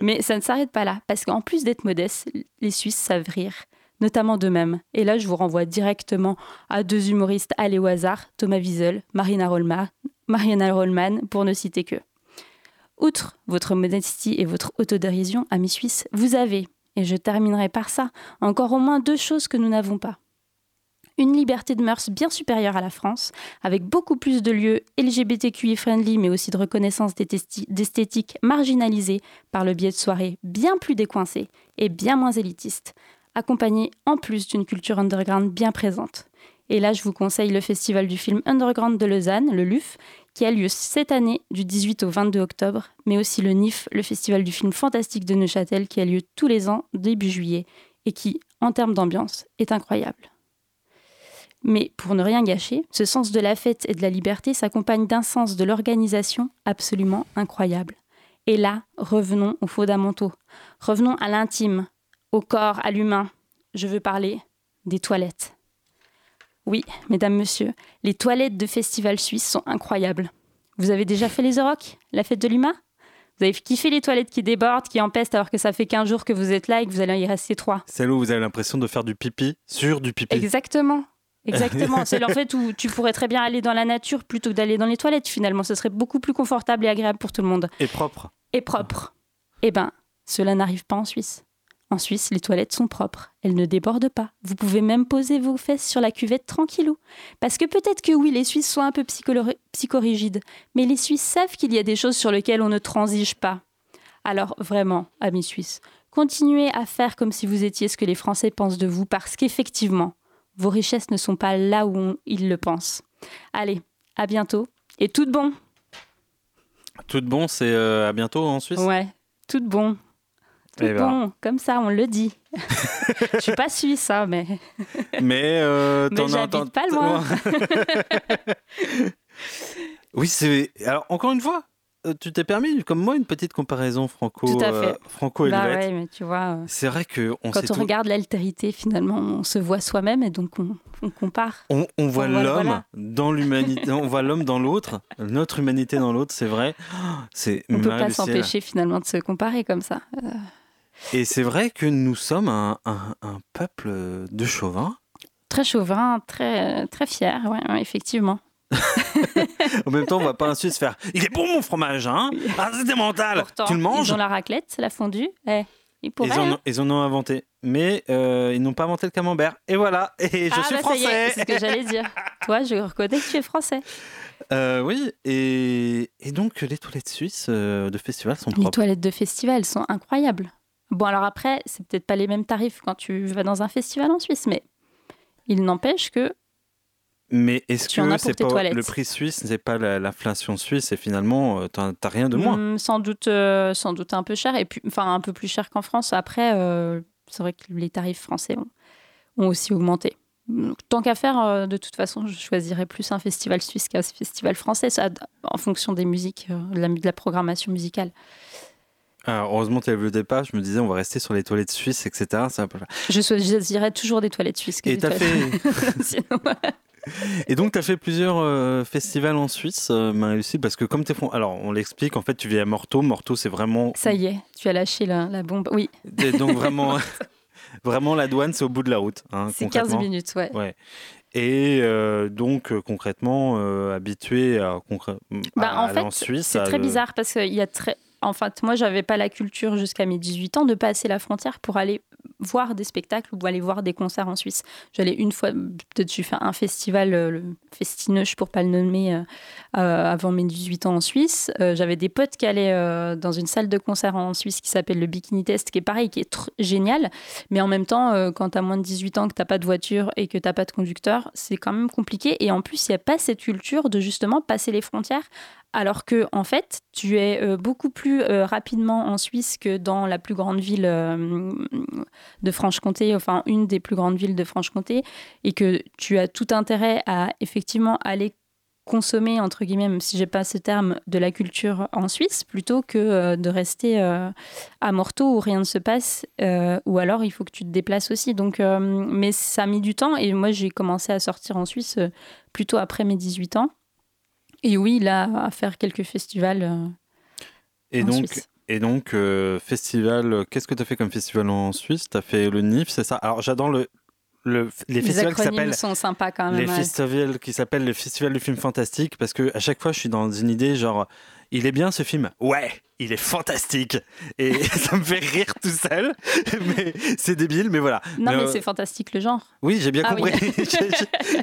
Mais ça ne s'arrête pas là, parce qu'en plus d'être modestes, les Suisses savent rire notamment d'eux-mêmes. Et là, je vous renvoie directement à deux humoristes allés au hasard, Thomas Wiesel, Marina Rollman, Mariana Rollman, pour ne citer que. Outre votre modestie et votre autodérision, amis suisses, vous avez, et je terminerai par ça, encore au moins deux choses que nous n'avons pas. Une liberté de mœurs bien supérieure à la France, avec beaucoup plus de lieux LGBTQI friendly, mais aussi de reconnaissance d'esthétique marginalisée par le biais de soirées bien plus décoincées et bien moins élitistes, accompagné en plus d'une culture underground bien présente. Et là, je vous conseille le festival du film underground de Lausanne, le LUF, qui a lieu cette année du 18 au 22 octobre, mais aussi le NIF, le festival du film fantastique de Neuchâtel, qui a lieu tous les ans début juillet et qui, en termes d'ambiance, est incroyable. Mais pour ne rien gâcher, ce sens de la fête et de la liberté s'accompagne d'un sens de l'organisation absolument incroyable. Et là, revenons aux fondamentaux. Revenons à l'intime, au corps, à l'humain. Je veux parler des toilettes. Oui, mesdames, messieurs, les toilettes de Festival Suisse sont incroyables. Vous avez déjà fait les Eurocs, la fête de l'humain? Vous avez kiffé les toilettes qui débordent, qui empestent alors que ça fait 15 jours que vous êtes là et que vous allez y rester trois Celle où vous avez l'impression de faire du pipi sur du pipi. Exactement. Exactement. C'est en fait où tu pourrais très bien aller dans la nature plutôt que d'aller dans les toilettes finalement. Ce serait beaucoup plus confortable et agréable pour tout le monde. Et propre. Et propre. Eh ben, cela n'arrive pas en Suisse. En Suisse, les toilettes sont propres, elles ne débordent pas. Vous pouvez même poser vos fesses sur la cuvette tranquillou. Parce que peut-être que oui, les Suisses sont un peu psychorigides, mais les Suisses savent qu'il y a des choses sur lesquelles on ne transige pas. Alors vraiment, amis suisses, continuez à faire comme si vous étiez ce que les Français pensent de vous, parce qu'effectivement, vos richesses ne sont pas là où ils le pensent. Allez, à bientôt, et tout de bon Tout de bon, c'est euh, à bientôt en Suisse? Ouais, tout bon. Tout Eh ben. bon, comme ça, on le dit. Je suis pas suisse, hein, mais. Mais euh, Mais j'habite pas loin. oui, c'est. Alors, encore une fois, euh, tu t'es permis, comme moi, une petite comparaison franco, Tout à fait. euh, franco-helvète. Bah ouais, mais tu vois. euh, C'est vrai que on Quand on tout- regarde l'altérité, finalement, on se voit soi-même et donc on, on compare. On, on voit l'homme voilà. dans l'humanité, on voit l'homme dans l'autre, notre humanité dans l'autre, c'est vrai. C'est On peut Marie pas s'empêcher finalement de se comparer comme ça. Euh, Et c'est vrai que nous sommes un, un- un peuple de chauvin. très chauvin, très, très fier, ouais, ouais, effectivement. En même temps, on va pas un Suisse faire Il est bon mon fromage, hein Ah, c'était mental Pourtant, Tu le manges Ils ont la raclette, la fondue. Eh, ils pourraient. ils, en hein. ont, ils en ont inventé. Mais euh, ils n'ont pas inventé le camembert. Et voilà, et je ah, suis bah, français c'est ce que j'allais dire. Toi, je reconnais que tu es français. Euh, Oui, et, et donc les toilettes suisses euh, de festival sont Les propres. toilettes de festival sont incroyables. Bon, alors après, c'est peut-être pas les mêmes tarifs quand tu vas dans un festival en Suisse, mais il n'empêche que Mais est-ce Tu en que c'est tes pas toilettes. le prix suisse, c'est pas la- l'inflation suisse et finalement euh, t'as t'as rien de moins. Hmm, sans doute, euh, sans doute un peu cher et puis, enfin un peu plus cher qu'en France. Après, euh, c'est vrai que les tarifs français ont, ont aussi augmenté. Donc, Tant qu'à faire, euh, de toute façon, je choisirais plus un festival suisse qu'un festival français, ça, en fonction des musiques, de, la, de la programmation musicale. Alors, heureusement tu le pas, je me disais on va rester sur les toilettes suisses, etc. Peu- Je choisirais toujours des toilettes suisses. Que Et des t'as toilettes- Sinon, Et donc, tu as fait plusieurs euh, festivals en Suisse, euh, Marie-Lucie, parce que comme tu es... Alors, on l'explique, en fait, tu vis à Morteau. Morteau, c'est vraiment... ça y est, tu as lâché la, la bombe. Oui, Et donc, vraiment, vraiment la douane, c'est au bout de la route. hein, c'est 15 concrètement. minutes, ouais. Ouais. Et euh, donc, euh, concrètement, habitué à, concrè- Bah, à en aller fait, en Suisse. c'est très le- bizarre parce qu'il y a très. En fait, moi, j'avais pas la culture jusqu'à mes 18 ans de passer la frontière pour aller voir des spectacles ou aller voir des concerts en Suisse. J'allais une fois, peut-être j'ai fait un festival, euh, le Festineuch pour pas le nommer, euh, euh, avant mes 18 ans en Suisse. J'avais des potes qui allaient dans une salle de concert en Suisse qui s'appelle le Bikini Test, qui est pareil, qui est génial. Mais en même temps, quand tu as moins de 18 ans, que tu pas de voiture et que tu pas de conducteur, c'est quand même compliqué. Et en plus, il n'y a pas cette culture de justement passer les frontières alors que en fait, tu es euh, beaucoup plus euh, rapidement en Suisse que dans la plus grande ville euh, de Franche-Comté, enfin une des plus grandes villes de Franche-Comté, et que tu as tout intérêt à effectivement aller consommer entre guillemets, même si j'ai pas ce terme, de la culture en Suisse, plutôt que de rester à Morteau où rien ne se passe, ou alors il faut que tu te déplaces aussi. Donc, mais ça a mis du temps, et moi j'ai commencé à sortir en Suisse plutôt après mes 18 ans. Et oui, là, à faire quelques festivals. euh, Et en donc, Suisse. et donc euh, festival, qu'est-ce que tu as fait comme festival en Suisse? Tu as fait le NIF, c'est ça? Alors, j'adore le, le, les les festivals qui s'appellent sont sympas quand même. les ouais. festivals qui s'appellent le festival du film fantastique parce que à chaque fois je suis dans une idée genre il est bien ce film? Ouais il est fantastique. Et ça me fait rire tout seul. Mais c'est débile mais voilà. Non, mais euh, c'est fantastique le genre. oui j'ai bien Ah compris. Oui.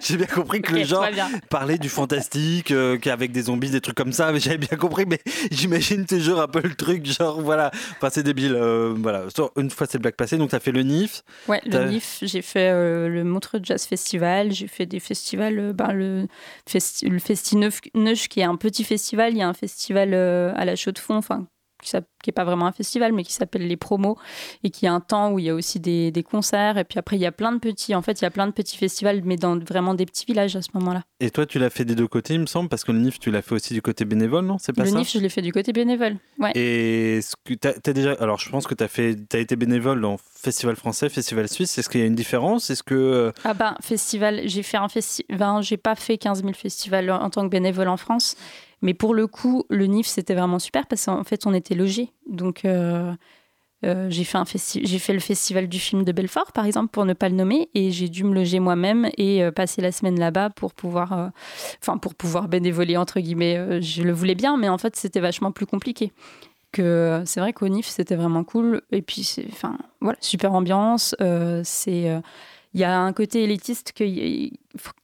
J'ai- bien compris que le genre parlait du fantastique euh, qu'avec des zombies des trucs comme ça mais j'avais bien compris. Mais j'imagine toujours un peu le truc genre voilà. Enfin c'est débile euh, voilà. Une fois c'est le black passé donc tu as fait le NIF. Ouais, le T'as- NIF, j'ai fait euh, le Montreux Jazz Festival, j'ai fait des festivals, ben, le, festi le Neuch, qui est un petit festival, il y a un festival à la Chaux de Fonds, enfin, qui s'app- qui est pas vraiment un festival, mais qui s'appelle les promos, et qui a un temps où il y a aussi des, des concerts, et puis après il y a plein de petits, en fait il y a plein de petits festivals, mais dans vraiment des petits villages à ce moment-là. et toi tu l'as fait des deux côtés il me semble parce que le NIF tu l'as fait aussi du côté bénévole non? C'est pas Le ça? NIF, je l'ai fait du côté bénévole. Ouais. Et ce que t'as déjà, alors je pense que tu as fait, t'as été bénévole dans Festival français, Festival suisse. Est-ce qu'il y a une différence? Est-ce que euh, Ah ben, festival, j'ai fait un festival, ben, j'ai pas fait 15 000 festivals en tant que bénévole en France, mais pour le coup, le NIF, c'était vraiment super parce qu'en fait, on était logés. Donc, euh, euh, j'ai fait, le festival du film de Belfort, par exemple, pour ne pas le nommer, et j'ai dû me loger moi-même et euh, passer la semaine là-bas pour pouvoir, enfin, pour pouvoir bénévoler, entre guillemets. Je le voulais bien, mais en fait, c'était vachement plus compliqué que c'est vrai qu'au NIF c'était vraiment cool et puis enfin voilà super ambiance c'est il y a un côté élitiste qui,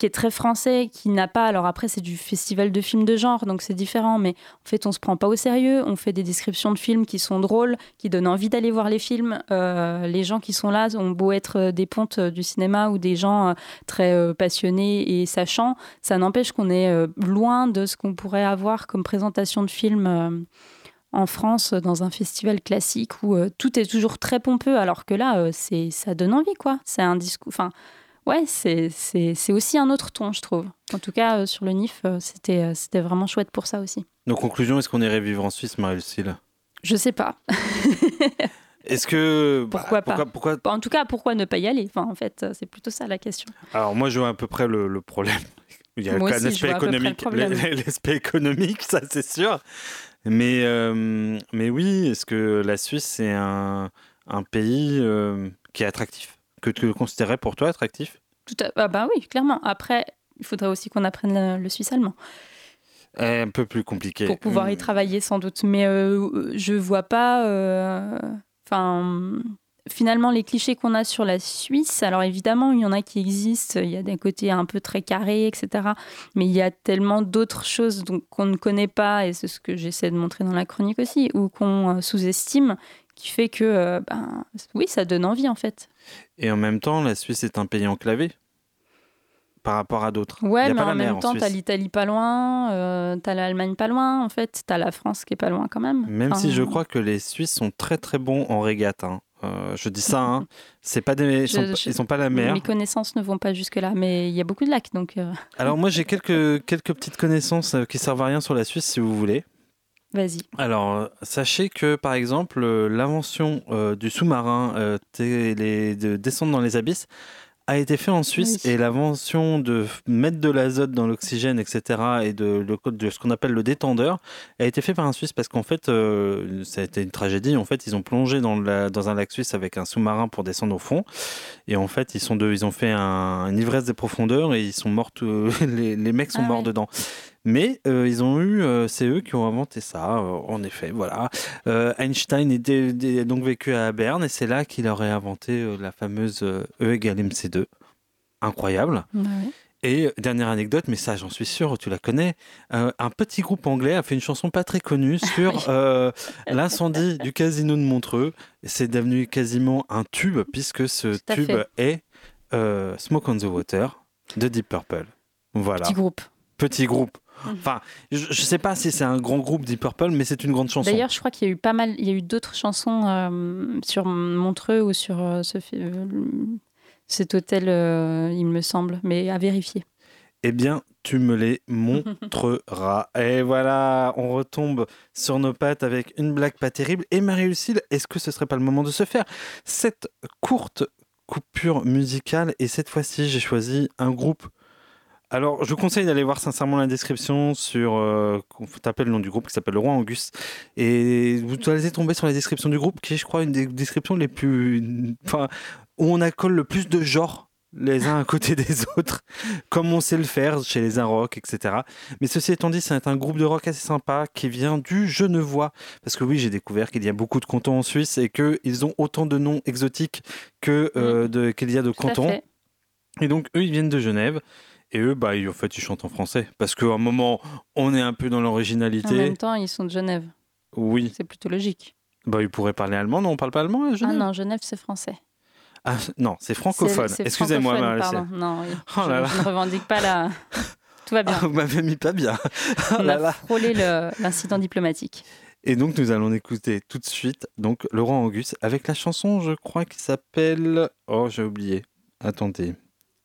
est très français, qui n'a pas. Alors après, c'est du festival de films de genre, donc c'est différent. Mais en fait, on se prend pas au sérieux. On fait des descriptions de films qui sont drôles, qui donnent envie d'aller voir les films. Euh, les gens qui sont là ont beau être euh, des pontes euh, du cinéma ou des gens très passionnés et sachants, ça n'empêche qu'on est loin de ce qu'on pourrait avoir comme présentation de films en France dans un festival classique où tout est toujours très pompeux, alors que là, c'est ça donne envie, quoi. C'est un discours. Enfin, ouais, c'est aussi un autre ton, je trouve. En tout cas, sur le NIF, c'était c'était vraiment chouette pour ça aussi. Donc, conclusion, est-ce qu'on irait vivre en Suisse, Marie-Lucille? Je sais pas. Est-ce que. Bah, pourquoi pas? pourquoi... En tout cas, pourquoi ne pas y aller? Enfin, En fait, c'est plutôt ça la question. Alors, moi, je vois à peu près le, problème. Il y a l'aspect économique, l'aspect économique, ça c'est sûr. Mais, euh, mais oui, est-ce que la Suisse, c'est un, un, pays euh, qui est attractif? Que tu considérais pour toi attractif? Tout à... ah bah oui, clairement. Après, il faudrait aussi qu'on apprenne le, suisse allemand. Un peu plus compliqué. Pour pouvoir y hmm. travailler sans doute. Mais euh, je vois pas. Enfin finalement, les clichés qu'on a sur la Suisse, alors évidemment, il y en a qui existent, il y a d'un côté un peu très carré, etc. Mais il y a tellement d'autres choses qu'on ne connaît pas, et c'est ce que j'essaie de montrer dans la chronique aussi, ou qu'on euh, sous-estime, qui fait que, euh, ben, oui, ça donne envie en fait. Et en même temps, la Suisse est un pays enclavé par rapport à d'autres. Ouais, mais en même temps, t'as l'Italie pas loin, euh, t'as l'Allemagne pas loin, en fait, t'as la France qui est pas loin quand même. Même si je crois que les Suisses sont très très bons en régate. Hein. Euh, je dis ça, hein. c'est pas des, ils, sont, sont pas la mer. Mes connaissances ne vont pas jusque là, mais il y a beaucoup de lacs, donc. Euh. Alors moi j'ai quelques quelques petites connaissances euh, qui servent à rien sur la Suisse, si vous voulez. Vas-y. Alors sachez que par exemple l'invention du sous-marin, de descendre dans les abysses, a été fait en Suisse et l'invention de mettre de l'azote dans l'oxygène, etc., et de, de ce qu'on appelle le détendeur, a été fait par un Suisse parce qu'en fait, euh, ça a été une tragédie. En fait, ils ont plongé dans, la, dans un lac suisse avec un sous-marin pour descendre au fond. Et en fait, ils, sont deux, ils ont fait un, une ivresse des profondeurs et ils sont morts, les, les, mecs sont ah morts dedans. Mais euh, ils ont eu, euh, c'est eux qui ont inventé ça, euh, en effet, voilà. Einstein était, donc vécu à Berne et c'est là qu'il aurait inventé la fameuse E égale MC2. Incroyable. Et dernière anecdote, mais ça j'en suis sûr, tu la connais, un petit groupe anglais a fait une chanson pas très connue sur l'incendie du casino de Montreux. C'est devenu quasiment un tube puisque ce tube est Smoke on the Water de Deep Purple. Voilà. Petit groupe. Petit groupe. Enfin, je, ne sais pas si c'est un grand groupe Deep Purple, mais c'est une grande chanson. D'ailleurs, je crois qu'il y a eu pas mal, il y a eu d'autres chansons euh, sur Montreux ou sur euh, ce, euh, cet hôtel, il me semble, mais à vérifier. Eh bien, tu me les montreras. Et voilà, on retombe sur nos pattes avec une blague pas terrible. Et Marie-Lucille, est-ce que ce serait pas le moment de se faire cette courte coupure musicale? Et cette fois-ci, j'ai choisi un groupe alors, je vous conseille d'aller voir sincèrement la description sur. Euh, taper le nom du groupe qui s'appelle Le Roi Angus. Et vous allez tomber sur la description du groupe qui est, je crois, une des descriptions les plus. Enfin, où on accole le plus de genres les uns à côté des autres, comme on sait le faire chez les rock, etc. Mais ceci étant dit, c'est un groupe de rock assez sympa qui vient du Genevois. Parce que oui, j'ai découvert qu'il y a beaucoup de cantons en Suisse et qu'ils ont autant de noms exotiques que, euh, mmh. qu'il y a de cantons. Et donc, eux, ils viennent de Genève. Et eux, bah, en fait, ils chantent en français. Parce qu'à un moment, on est un peu dans l'originalité. En même temps, ils sont de Genève. Oui. C'est plutôt logique. Bah, ils pourraient parler allemand. Non, on parle pas allemand à Genève Ah non, Genève, c'est français. Ah non, c'est francophone. Excusez-moi, Pardon, non, oh je, ne revendique pas la... Tout va bien. vous m'avez mis pas bien. Oh on a frôlé l'incident diplomatique. Et donc, nous allons écouter tout de suite donc Laurent Auguste avec la chanson, je crois, qui s'appelle... Oh, j'ai oublié. Attendez.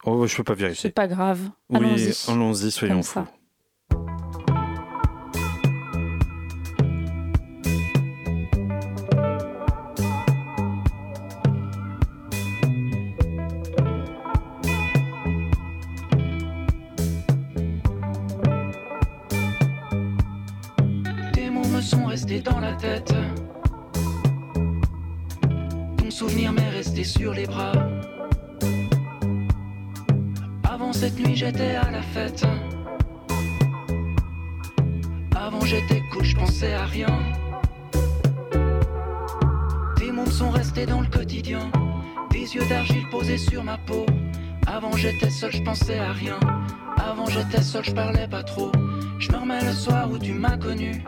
Oh, je peux pas vérifier. C'est pas grave. Oui, allons-y, soyons fous. Tes mots me sont restés dans la tête. Ton souvenir m'est resté sur les bras cette nuit j'étais à la fête. Avant j'étais cool, je à rien. Tes mondes sont restés dans le quotidien. Des yeux d'argile posés sur ma peau. Avant j'étais seul, je pensais à rien. Avant j'étais seul, je parlais pas trop. Je me remets le soir où tu m'as connu.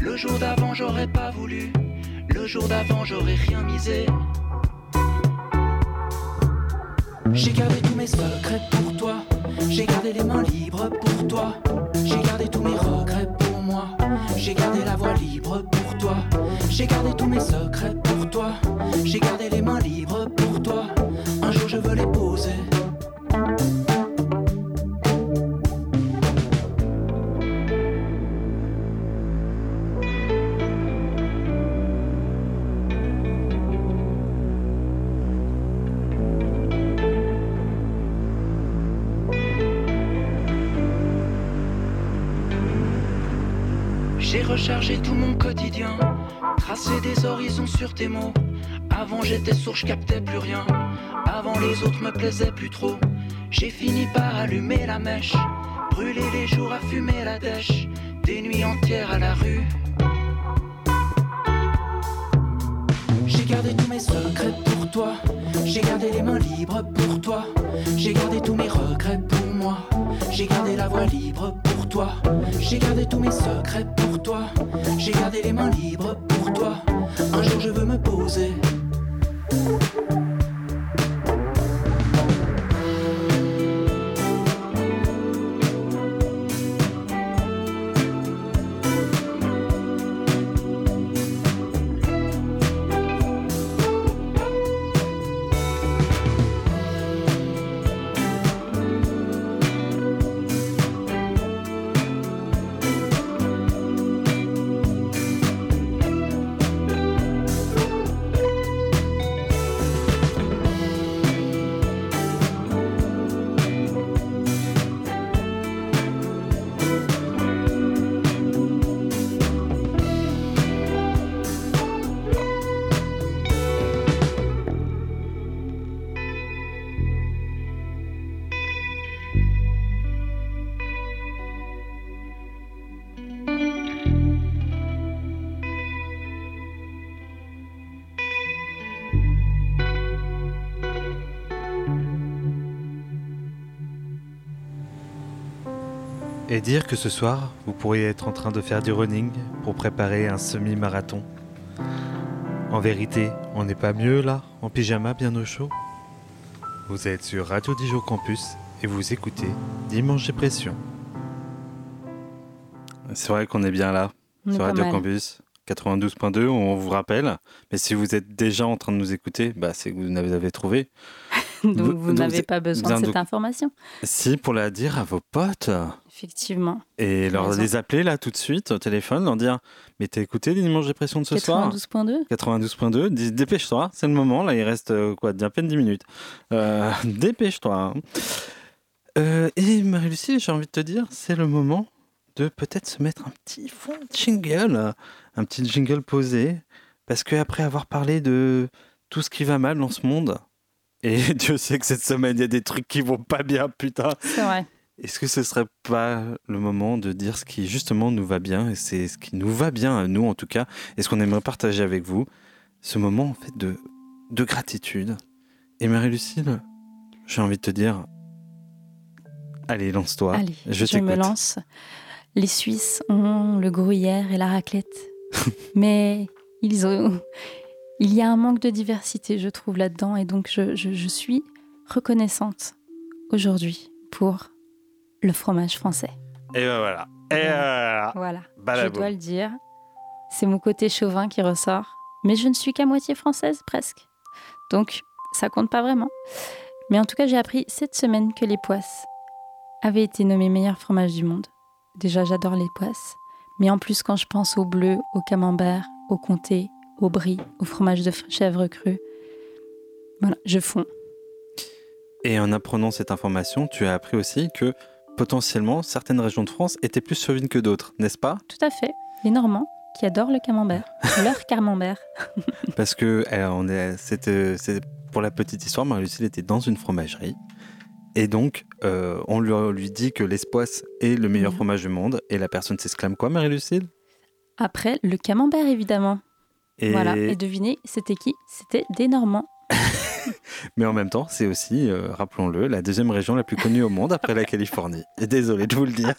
Le jour d'avant, j'aurais pas voulu. Le jour d'avant, j'aurais rien misé. J'ai gardé tous mes secrets pour toi. J'ai gardé les mains libres pour toi. J'ai gardé tous mes regrets pour moi. J'ai gardé la voix libre pour toi. J'ai gardé tous mes secrets pour toi. J'ai gardé les mains libres pour toi. Un jour je veux les poser. J'ai rechargé tout mon quotidien, tracé des horizons sur tes mots. Avant j'étais sourd, je captais plus rien. Avant les autres me plaisaient plus trop. J'ai fini par allumer la mèche, brûler les jours à fumer la dèche, des nuits entières à la rue. J'ai gardé tous mes secrets pour toi. J'ai gardé les mains libres pour toi. J'ai gardé tous mes regrets pour moi. J'ai gardé la voix libre pour toi. J'ai gardé tous mes secrets J'ai gardé les mains libres pour toi. Un jour je veux me poser. Et dire que ce soir, vous pourriez être en train de faire du running pour préparer un semi-marathon. En vérité, on n'est pas mieux là, en pyjama bien au chaud Vous êtes sur Radio Dijon Campus et vous écoutez Dimanche Dépression. C'est vrai qu'on est bien là, sur Radio mal. Campus 92.2, on vous rappelle. Mais si vous êtes déjà en train de nous écouter, bah, c'est que vous n'avez trouvé. Donc Vous- n'avez pas besoin de cette information. Si, pour la dire à vos potes. Effectivement. Et leur raison. les appeler là tout de suite au téléphone, leur dire Mais t'as écouté les Dépression de ce soir? 92.2 92.2, dis- dépêche-toi, c'est le moment, là il reste euh, quoi, à peine 10 minutes. Euh, dépêche-toi. hein. Euh, et Marie-Lucie, j'ai envie de te dire, c'est le moment de peut-être se mettre un petit fond de jingle, un petit jingle posé, parce qu'après avoir parlé de tout ce qui va mal dans ce monde, et Dieu sait que cette semaine il y a des trucs qui vont pas bien, putain. C'est vrai. Est-ce que ce serait pas le moment de dire ce qui justement nous va bien et c'est ce qui nous va bien à nous en tout cas et ce qu'on aimerait partager avec vous ce moment en fait de de gratitude et Marie-Lucille j'ai envie de te dire allez lance-toi Allez, je, je, me lance. Les Suisses ont le gruyère et la raclette. Mais ils ont... il y a un manque de diversité, je trouve, là-dedans. Et donc, je, je- je suis reconnaissante aujourd'hui pour le fromage français. et ben voilà et voilà Voilà, Balaboum. je dois le dire. C'est mon côté chauvin qui ressort. Mais je ne suis qu'à moitié française, presque. Donc, ça compte pas vraiment. Mais en tout cas, j'ai appris cette semaine que les poisses avaient été nommés meilleurs fromages du monde. Déjà, j'adore les poisses. Mais en plus, quand je pense au bleu, au camembert, au comté, au brie, au fromage de chèvre cru, voilà, je fonds. et en apprenant cette information tu as appris aussi que potentiellement certaines régions de France étaient plus chauvines que d'autres n'est-ce pas? Tout à fait. Les Normands qui adorent le camembert. Leur camembert. Parce que euh, on est, c'était- c'est pour la petite histoire, Marie-Lucille était dans une fromagerie. Et donc, euh, on lui, lui dit que l'espoisse est le meilleur fromage du monde. Et la personne s'exclame quoi, Marie-Lucille? Après, le camembert, évidemment. Et- Voilà. Et devinez, c'était qui? C'était des Normands. Mais en même temps, c'est aussi, euh, rappelons-le, la deuxième région la plus connue au monde après la Californie. Et désolé de vous le dire.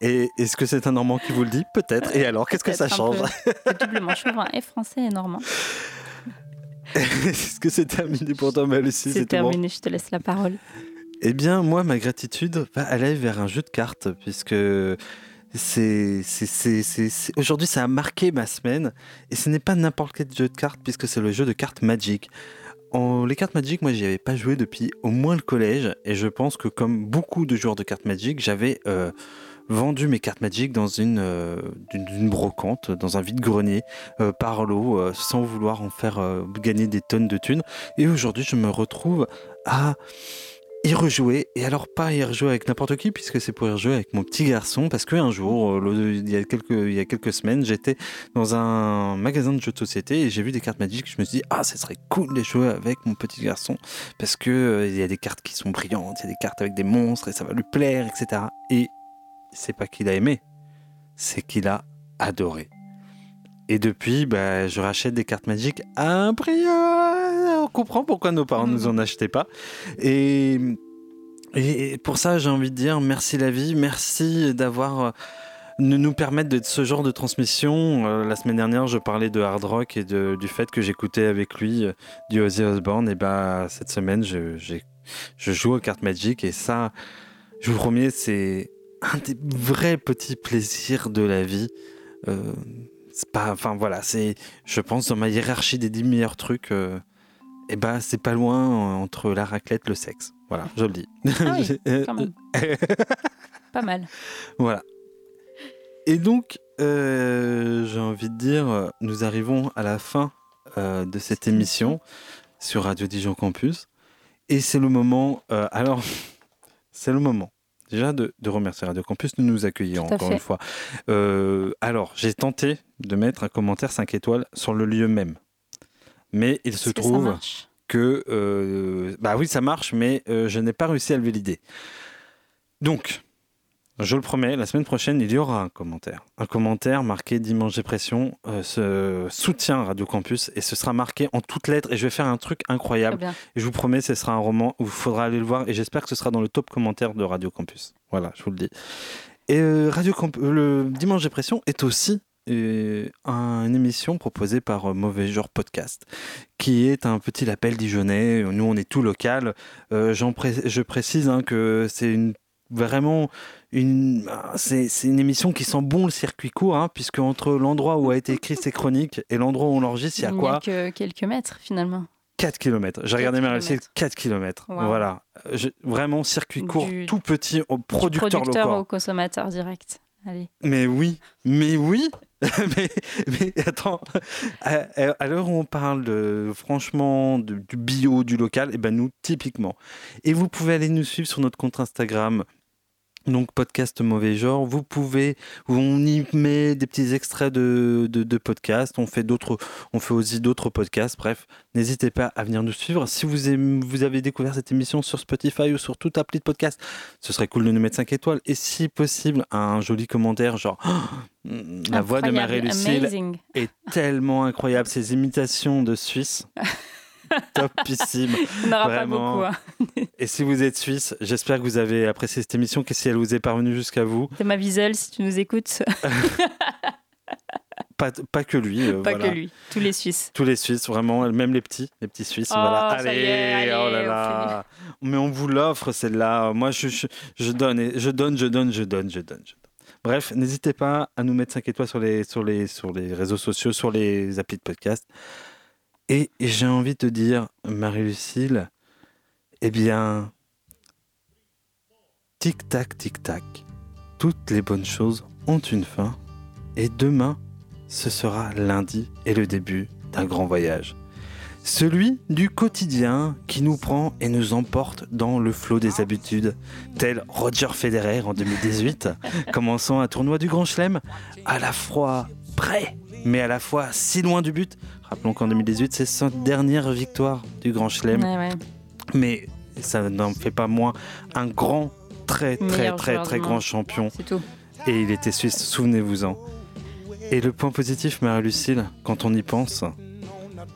Et est-ce que c'est un Normand qui vous le dit? Peut-être. Et alors, qu'est-ce que ça change? doublement chauvin et français et normand. Est-ce que c'est terminé pour toi, Malucie C'est terminé, je te laisse la parole. Eh bien, moi, ma gratitude va aller vers un jeu de cartes, puisque aujourd'hui, ça a marqué ma semaine, et ce n'est pas n'importe quel jeu de cartes, puisque c'est le jeu de cartes Magic. Les cartes Magic, moi, j'y avais pas joué depuis au moins le collège, et je pense que comme beaucoup de joueurs de cartes Magic, j'avais euh, vendu mes cartes Magic dans une, euh, brocante, dans un vide-grenier, euh, par euh, sans vouloir en faire gagner des tonnes de thunes. Et aujourd'hui, je me retrouve à y rejouer. Et alors, pas y rejouer avec n'importe qui, puisque c'est pour y rejouer avec mon petit garçon. Parce qu'un jour, euh, il y, a quelques, il y a quelques semaines, j'étais dans un magasin de jeux de société et j'ai vu des cartes Magic. Je me suis dit, ah, ça serait cool de jouer avec mon petit garçon. Parce que euh, il y a des cartes qui sont brillantes, il y a des cartes avec des monstres et ça va lui plaire, etc. Et c'est pas qu'il a aimé, c'est qu'il a adoré. Et depuis, bah, je rachète des cartes Magic à un prix. On comprend pourquoi nos parents nous en achetaient pas. Et, et pour ça, j'ai envie de dire merci la vie, merci d'avoir. euh, nous permettre de ce genre de transmission. Euh, la semaine dernière, je parlais de hard rock et de- du fait que j'écoutais avec lui euh, du Ozzy Osbourne. Et bah, cette semaine, je, joue aux cartes Magic et ça, je vous promets, c'est un des vrais petits plaisirs de la vie. Euh, c'est pas, enfin voilà, c'est, je pense dans ma hiérarchie des 10 meilleurs trucs, euh, et ben c'est pas loin euh, entre la raclette, le sexe. Voilà, je le dis. Ah oui, J'ai- quand même. Pas mal. voilà. Et donc, euh, j'ai envie de dire, euh, nous arrivons à la fin euh, de cette émission sur Radio Dijon Campus. Et c'est le moment, euh, alors, c'est le moment déjà de, de remercier Radio Campus de nous accueillir encore fait. une fois. Euh, alors, j'ai tenté de mettre un commentaire 5 étoiles sur le lieu même. Mais il se que trouve que... euh, bah oui, ça marche, mais euh, je n'ai pas réussi à le valider. Donc, je le promets, la semaine prochaine, il y aura un commentaire. Un commentaire marqué Dimanche Dépression, euh, ce soutien Radio Campus, et ce sera marqué en toutes lettres. Et je vais faire un truc incroyable. Et je vous promets, ce sera un roman où il faudra aller le voir, et j'espère que ce sera dans le top commentaire de Radio Campus. Voilà, je vous le dis. Et euh, Radio Camp- le Dimanche Dépression est aussi euh, un- une émission proposée par euh, Mauvais Genre Podcast, qui est un petit label dijonnais. Nous, on est tout local. Euh, pré- je précise hein, que c'est une vraiment une c'est c'est une émission qui sent bon le circuit court hein, puisque entre l'endroit où a été écrit ces chroniques et l'endroit où on l'enregistre il y a Il quoi a que quelques mètres finalement. 4 km. J'ai regardé ma réussite, kilomètres. 4 km. Wow. Voilà. Je- vraiment circuit court, Du- tout petit, au Du producteur, producteur local. au consommateur direct. Allez. Mais oui, mais oui. mais, attends, à, l'heure où on parle de, franchement du bio, du local, et ben nous, typiquement. Et vous pouvez aller nous suivre sur notre compte Instagram. Donc podcast mauvais genre, vous pouvez, on y met des petits extraits de, de, de podcasts, on fait d'autres, on fait aussi d'autres podcasts. Bref, n'hésitez pas à venir nous suivre. Si vous, aimez- vous avez découvert cette émission sur Spotify ou sur toute appli de podcast, ce serait cool de nous mettre 5 étoiles et si possible un joli commentaire genre Oh, la voix de Marie-Lucille est tellement incroyable, ses imitations de Suisse. Topissime. On n'aura pas Vraiment. beaucoup. hein. Et si vous êtes suisse, j'espère que vous avez apprécié cette émission, que si elle vous est parvenue jusqu'à vous, C'est ma Wiesel, si tu nous écoutes. pas, pas que lui. euh, pas voilà. que lui, tous les Suisses. Tous les Suisses, vraiment, même les petits, les petits Suisses. Oh, voilà. est, allez, oh là là. Mais on vous l'offre, celle-là. Moi, je, je, je donne, et- je donne, je donne, je donne, je donne. je donne. Bref, n'hésitez pas à nous mettre 5 étoiles sur les, sur, les, sur les réseaux sociaux, sur les applis de podcast. Et j'ai envie de te dire, Marie-Lucille, eh bien, tic-tac, tic-tac, toutes les bonnes choses ont une fin. Et demain, ce sera lundi et le début d'un grand voyage. Celui du quotidien qui nous prend et nous emporte dans le flot des habitudes, tel Roger Federer en 2018, commençant un tournoi du Grand Chelem, à la fois prêt, mais à la fois si loin du but. Rappelons qu'en 2018, c'est sa dernière victoire du Grand Chelem, Ouais, ouais. mais ça n'en fait pas moins un grand, très, très, très, très grand champion. C'est tout. Et il était suisse, souvenez-vous-en. Et le point positif, Marie-Lucille, quand on y pense,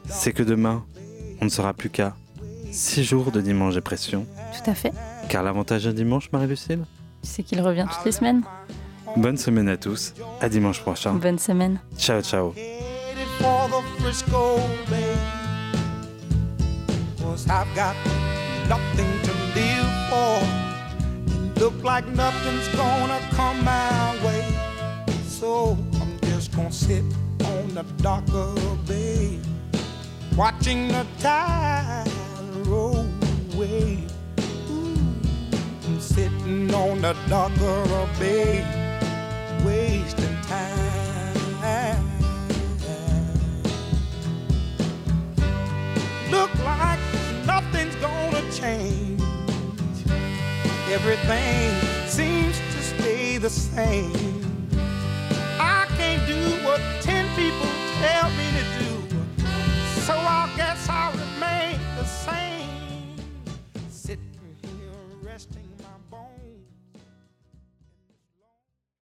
c'est que demain, on ne sera plus qu'à Six jours de dimanche dépression. Tout à fait. Car l'avantage d'un dimanche, Marie-Lucille? C'est qu'il revient toutes les semaines. Bonne semaine à tous. À dimanche prochain. Bonne semaine. Ciao, ciao. For the Frisco Bay. Cause I've got nothing to live for. And look like nothing's gonna come my way. So I'm just gonna sit on the dock of the bay. Watching the tide roll away. Ooh, I'm sitting on the dock of the bay. Wasting time. Look like nothing's gonna change. Everything seems to stay the same. I can't do what ten people tell me to do, so I guess I'll remain the same. Sitting here resting.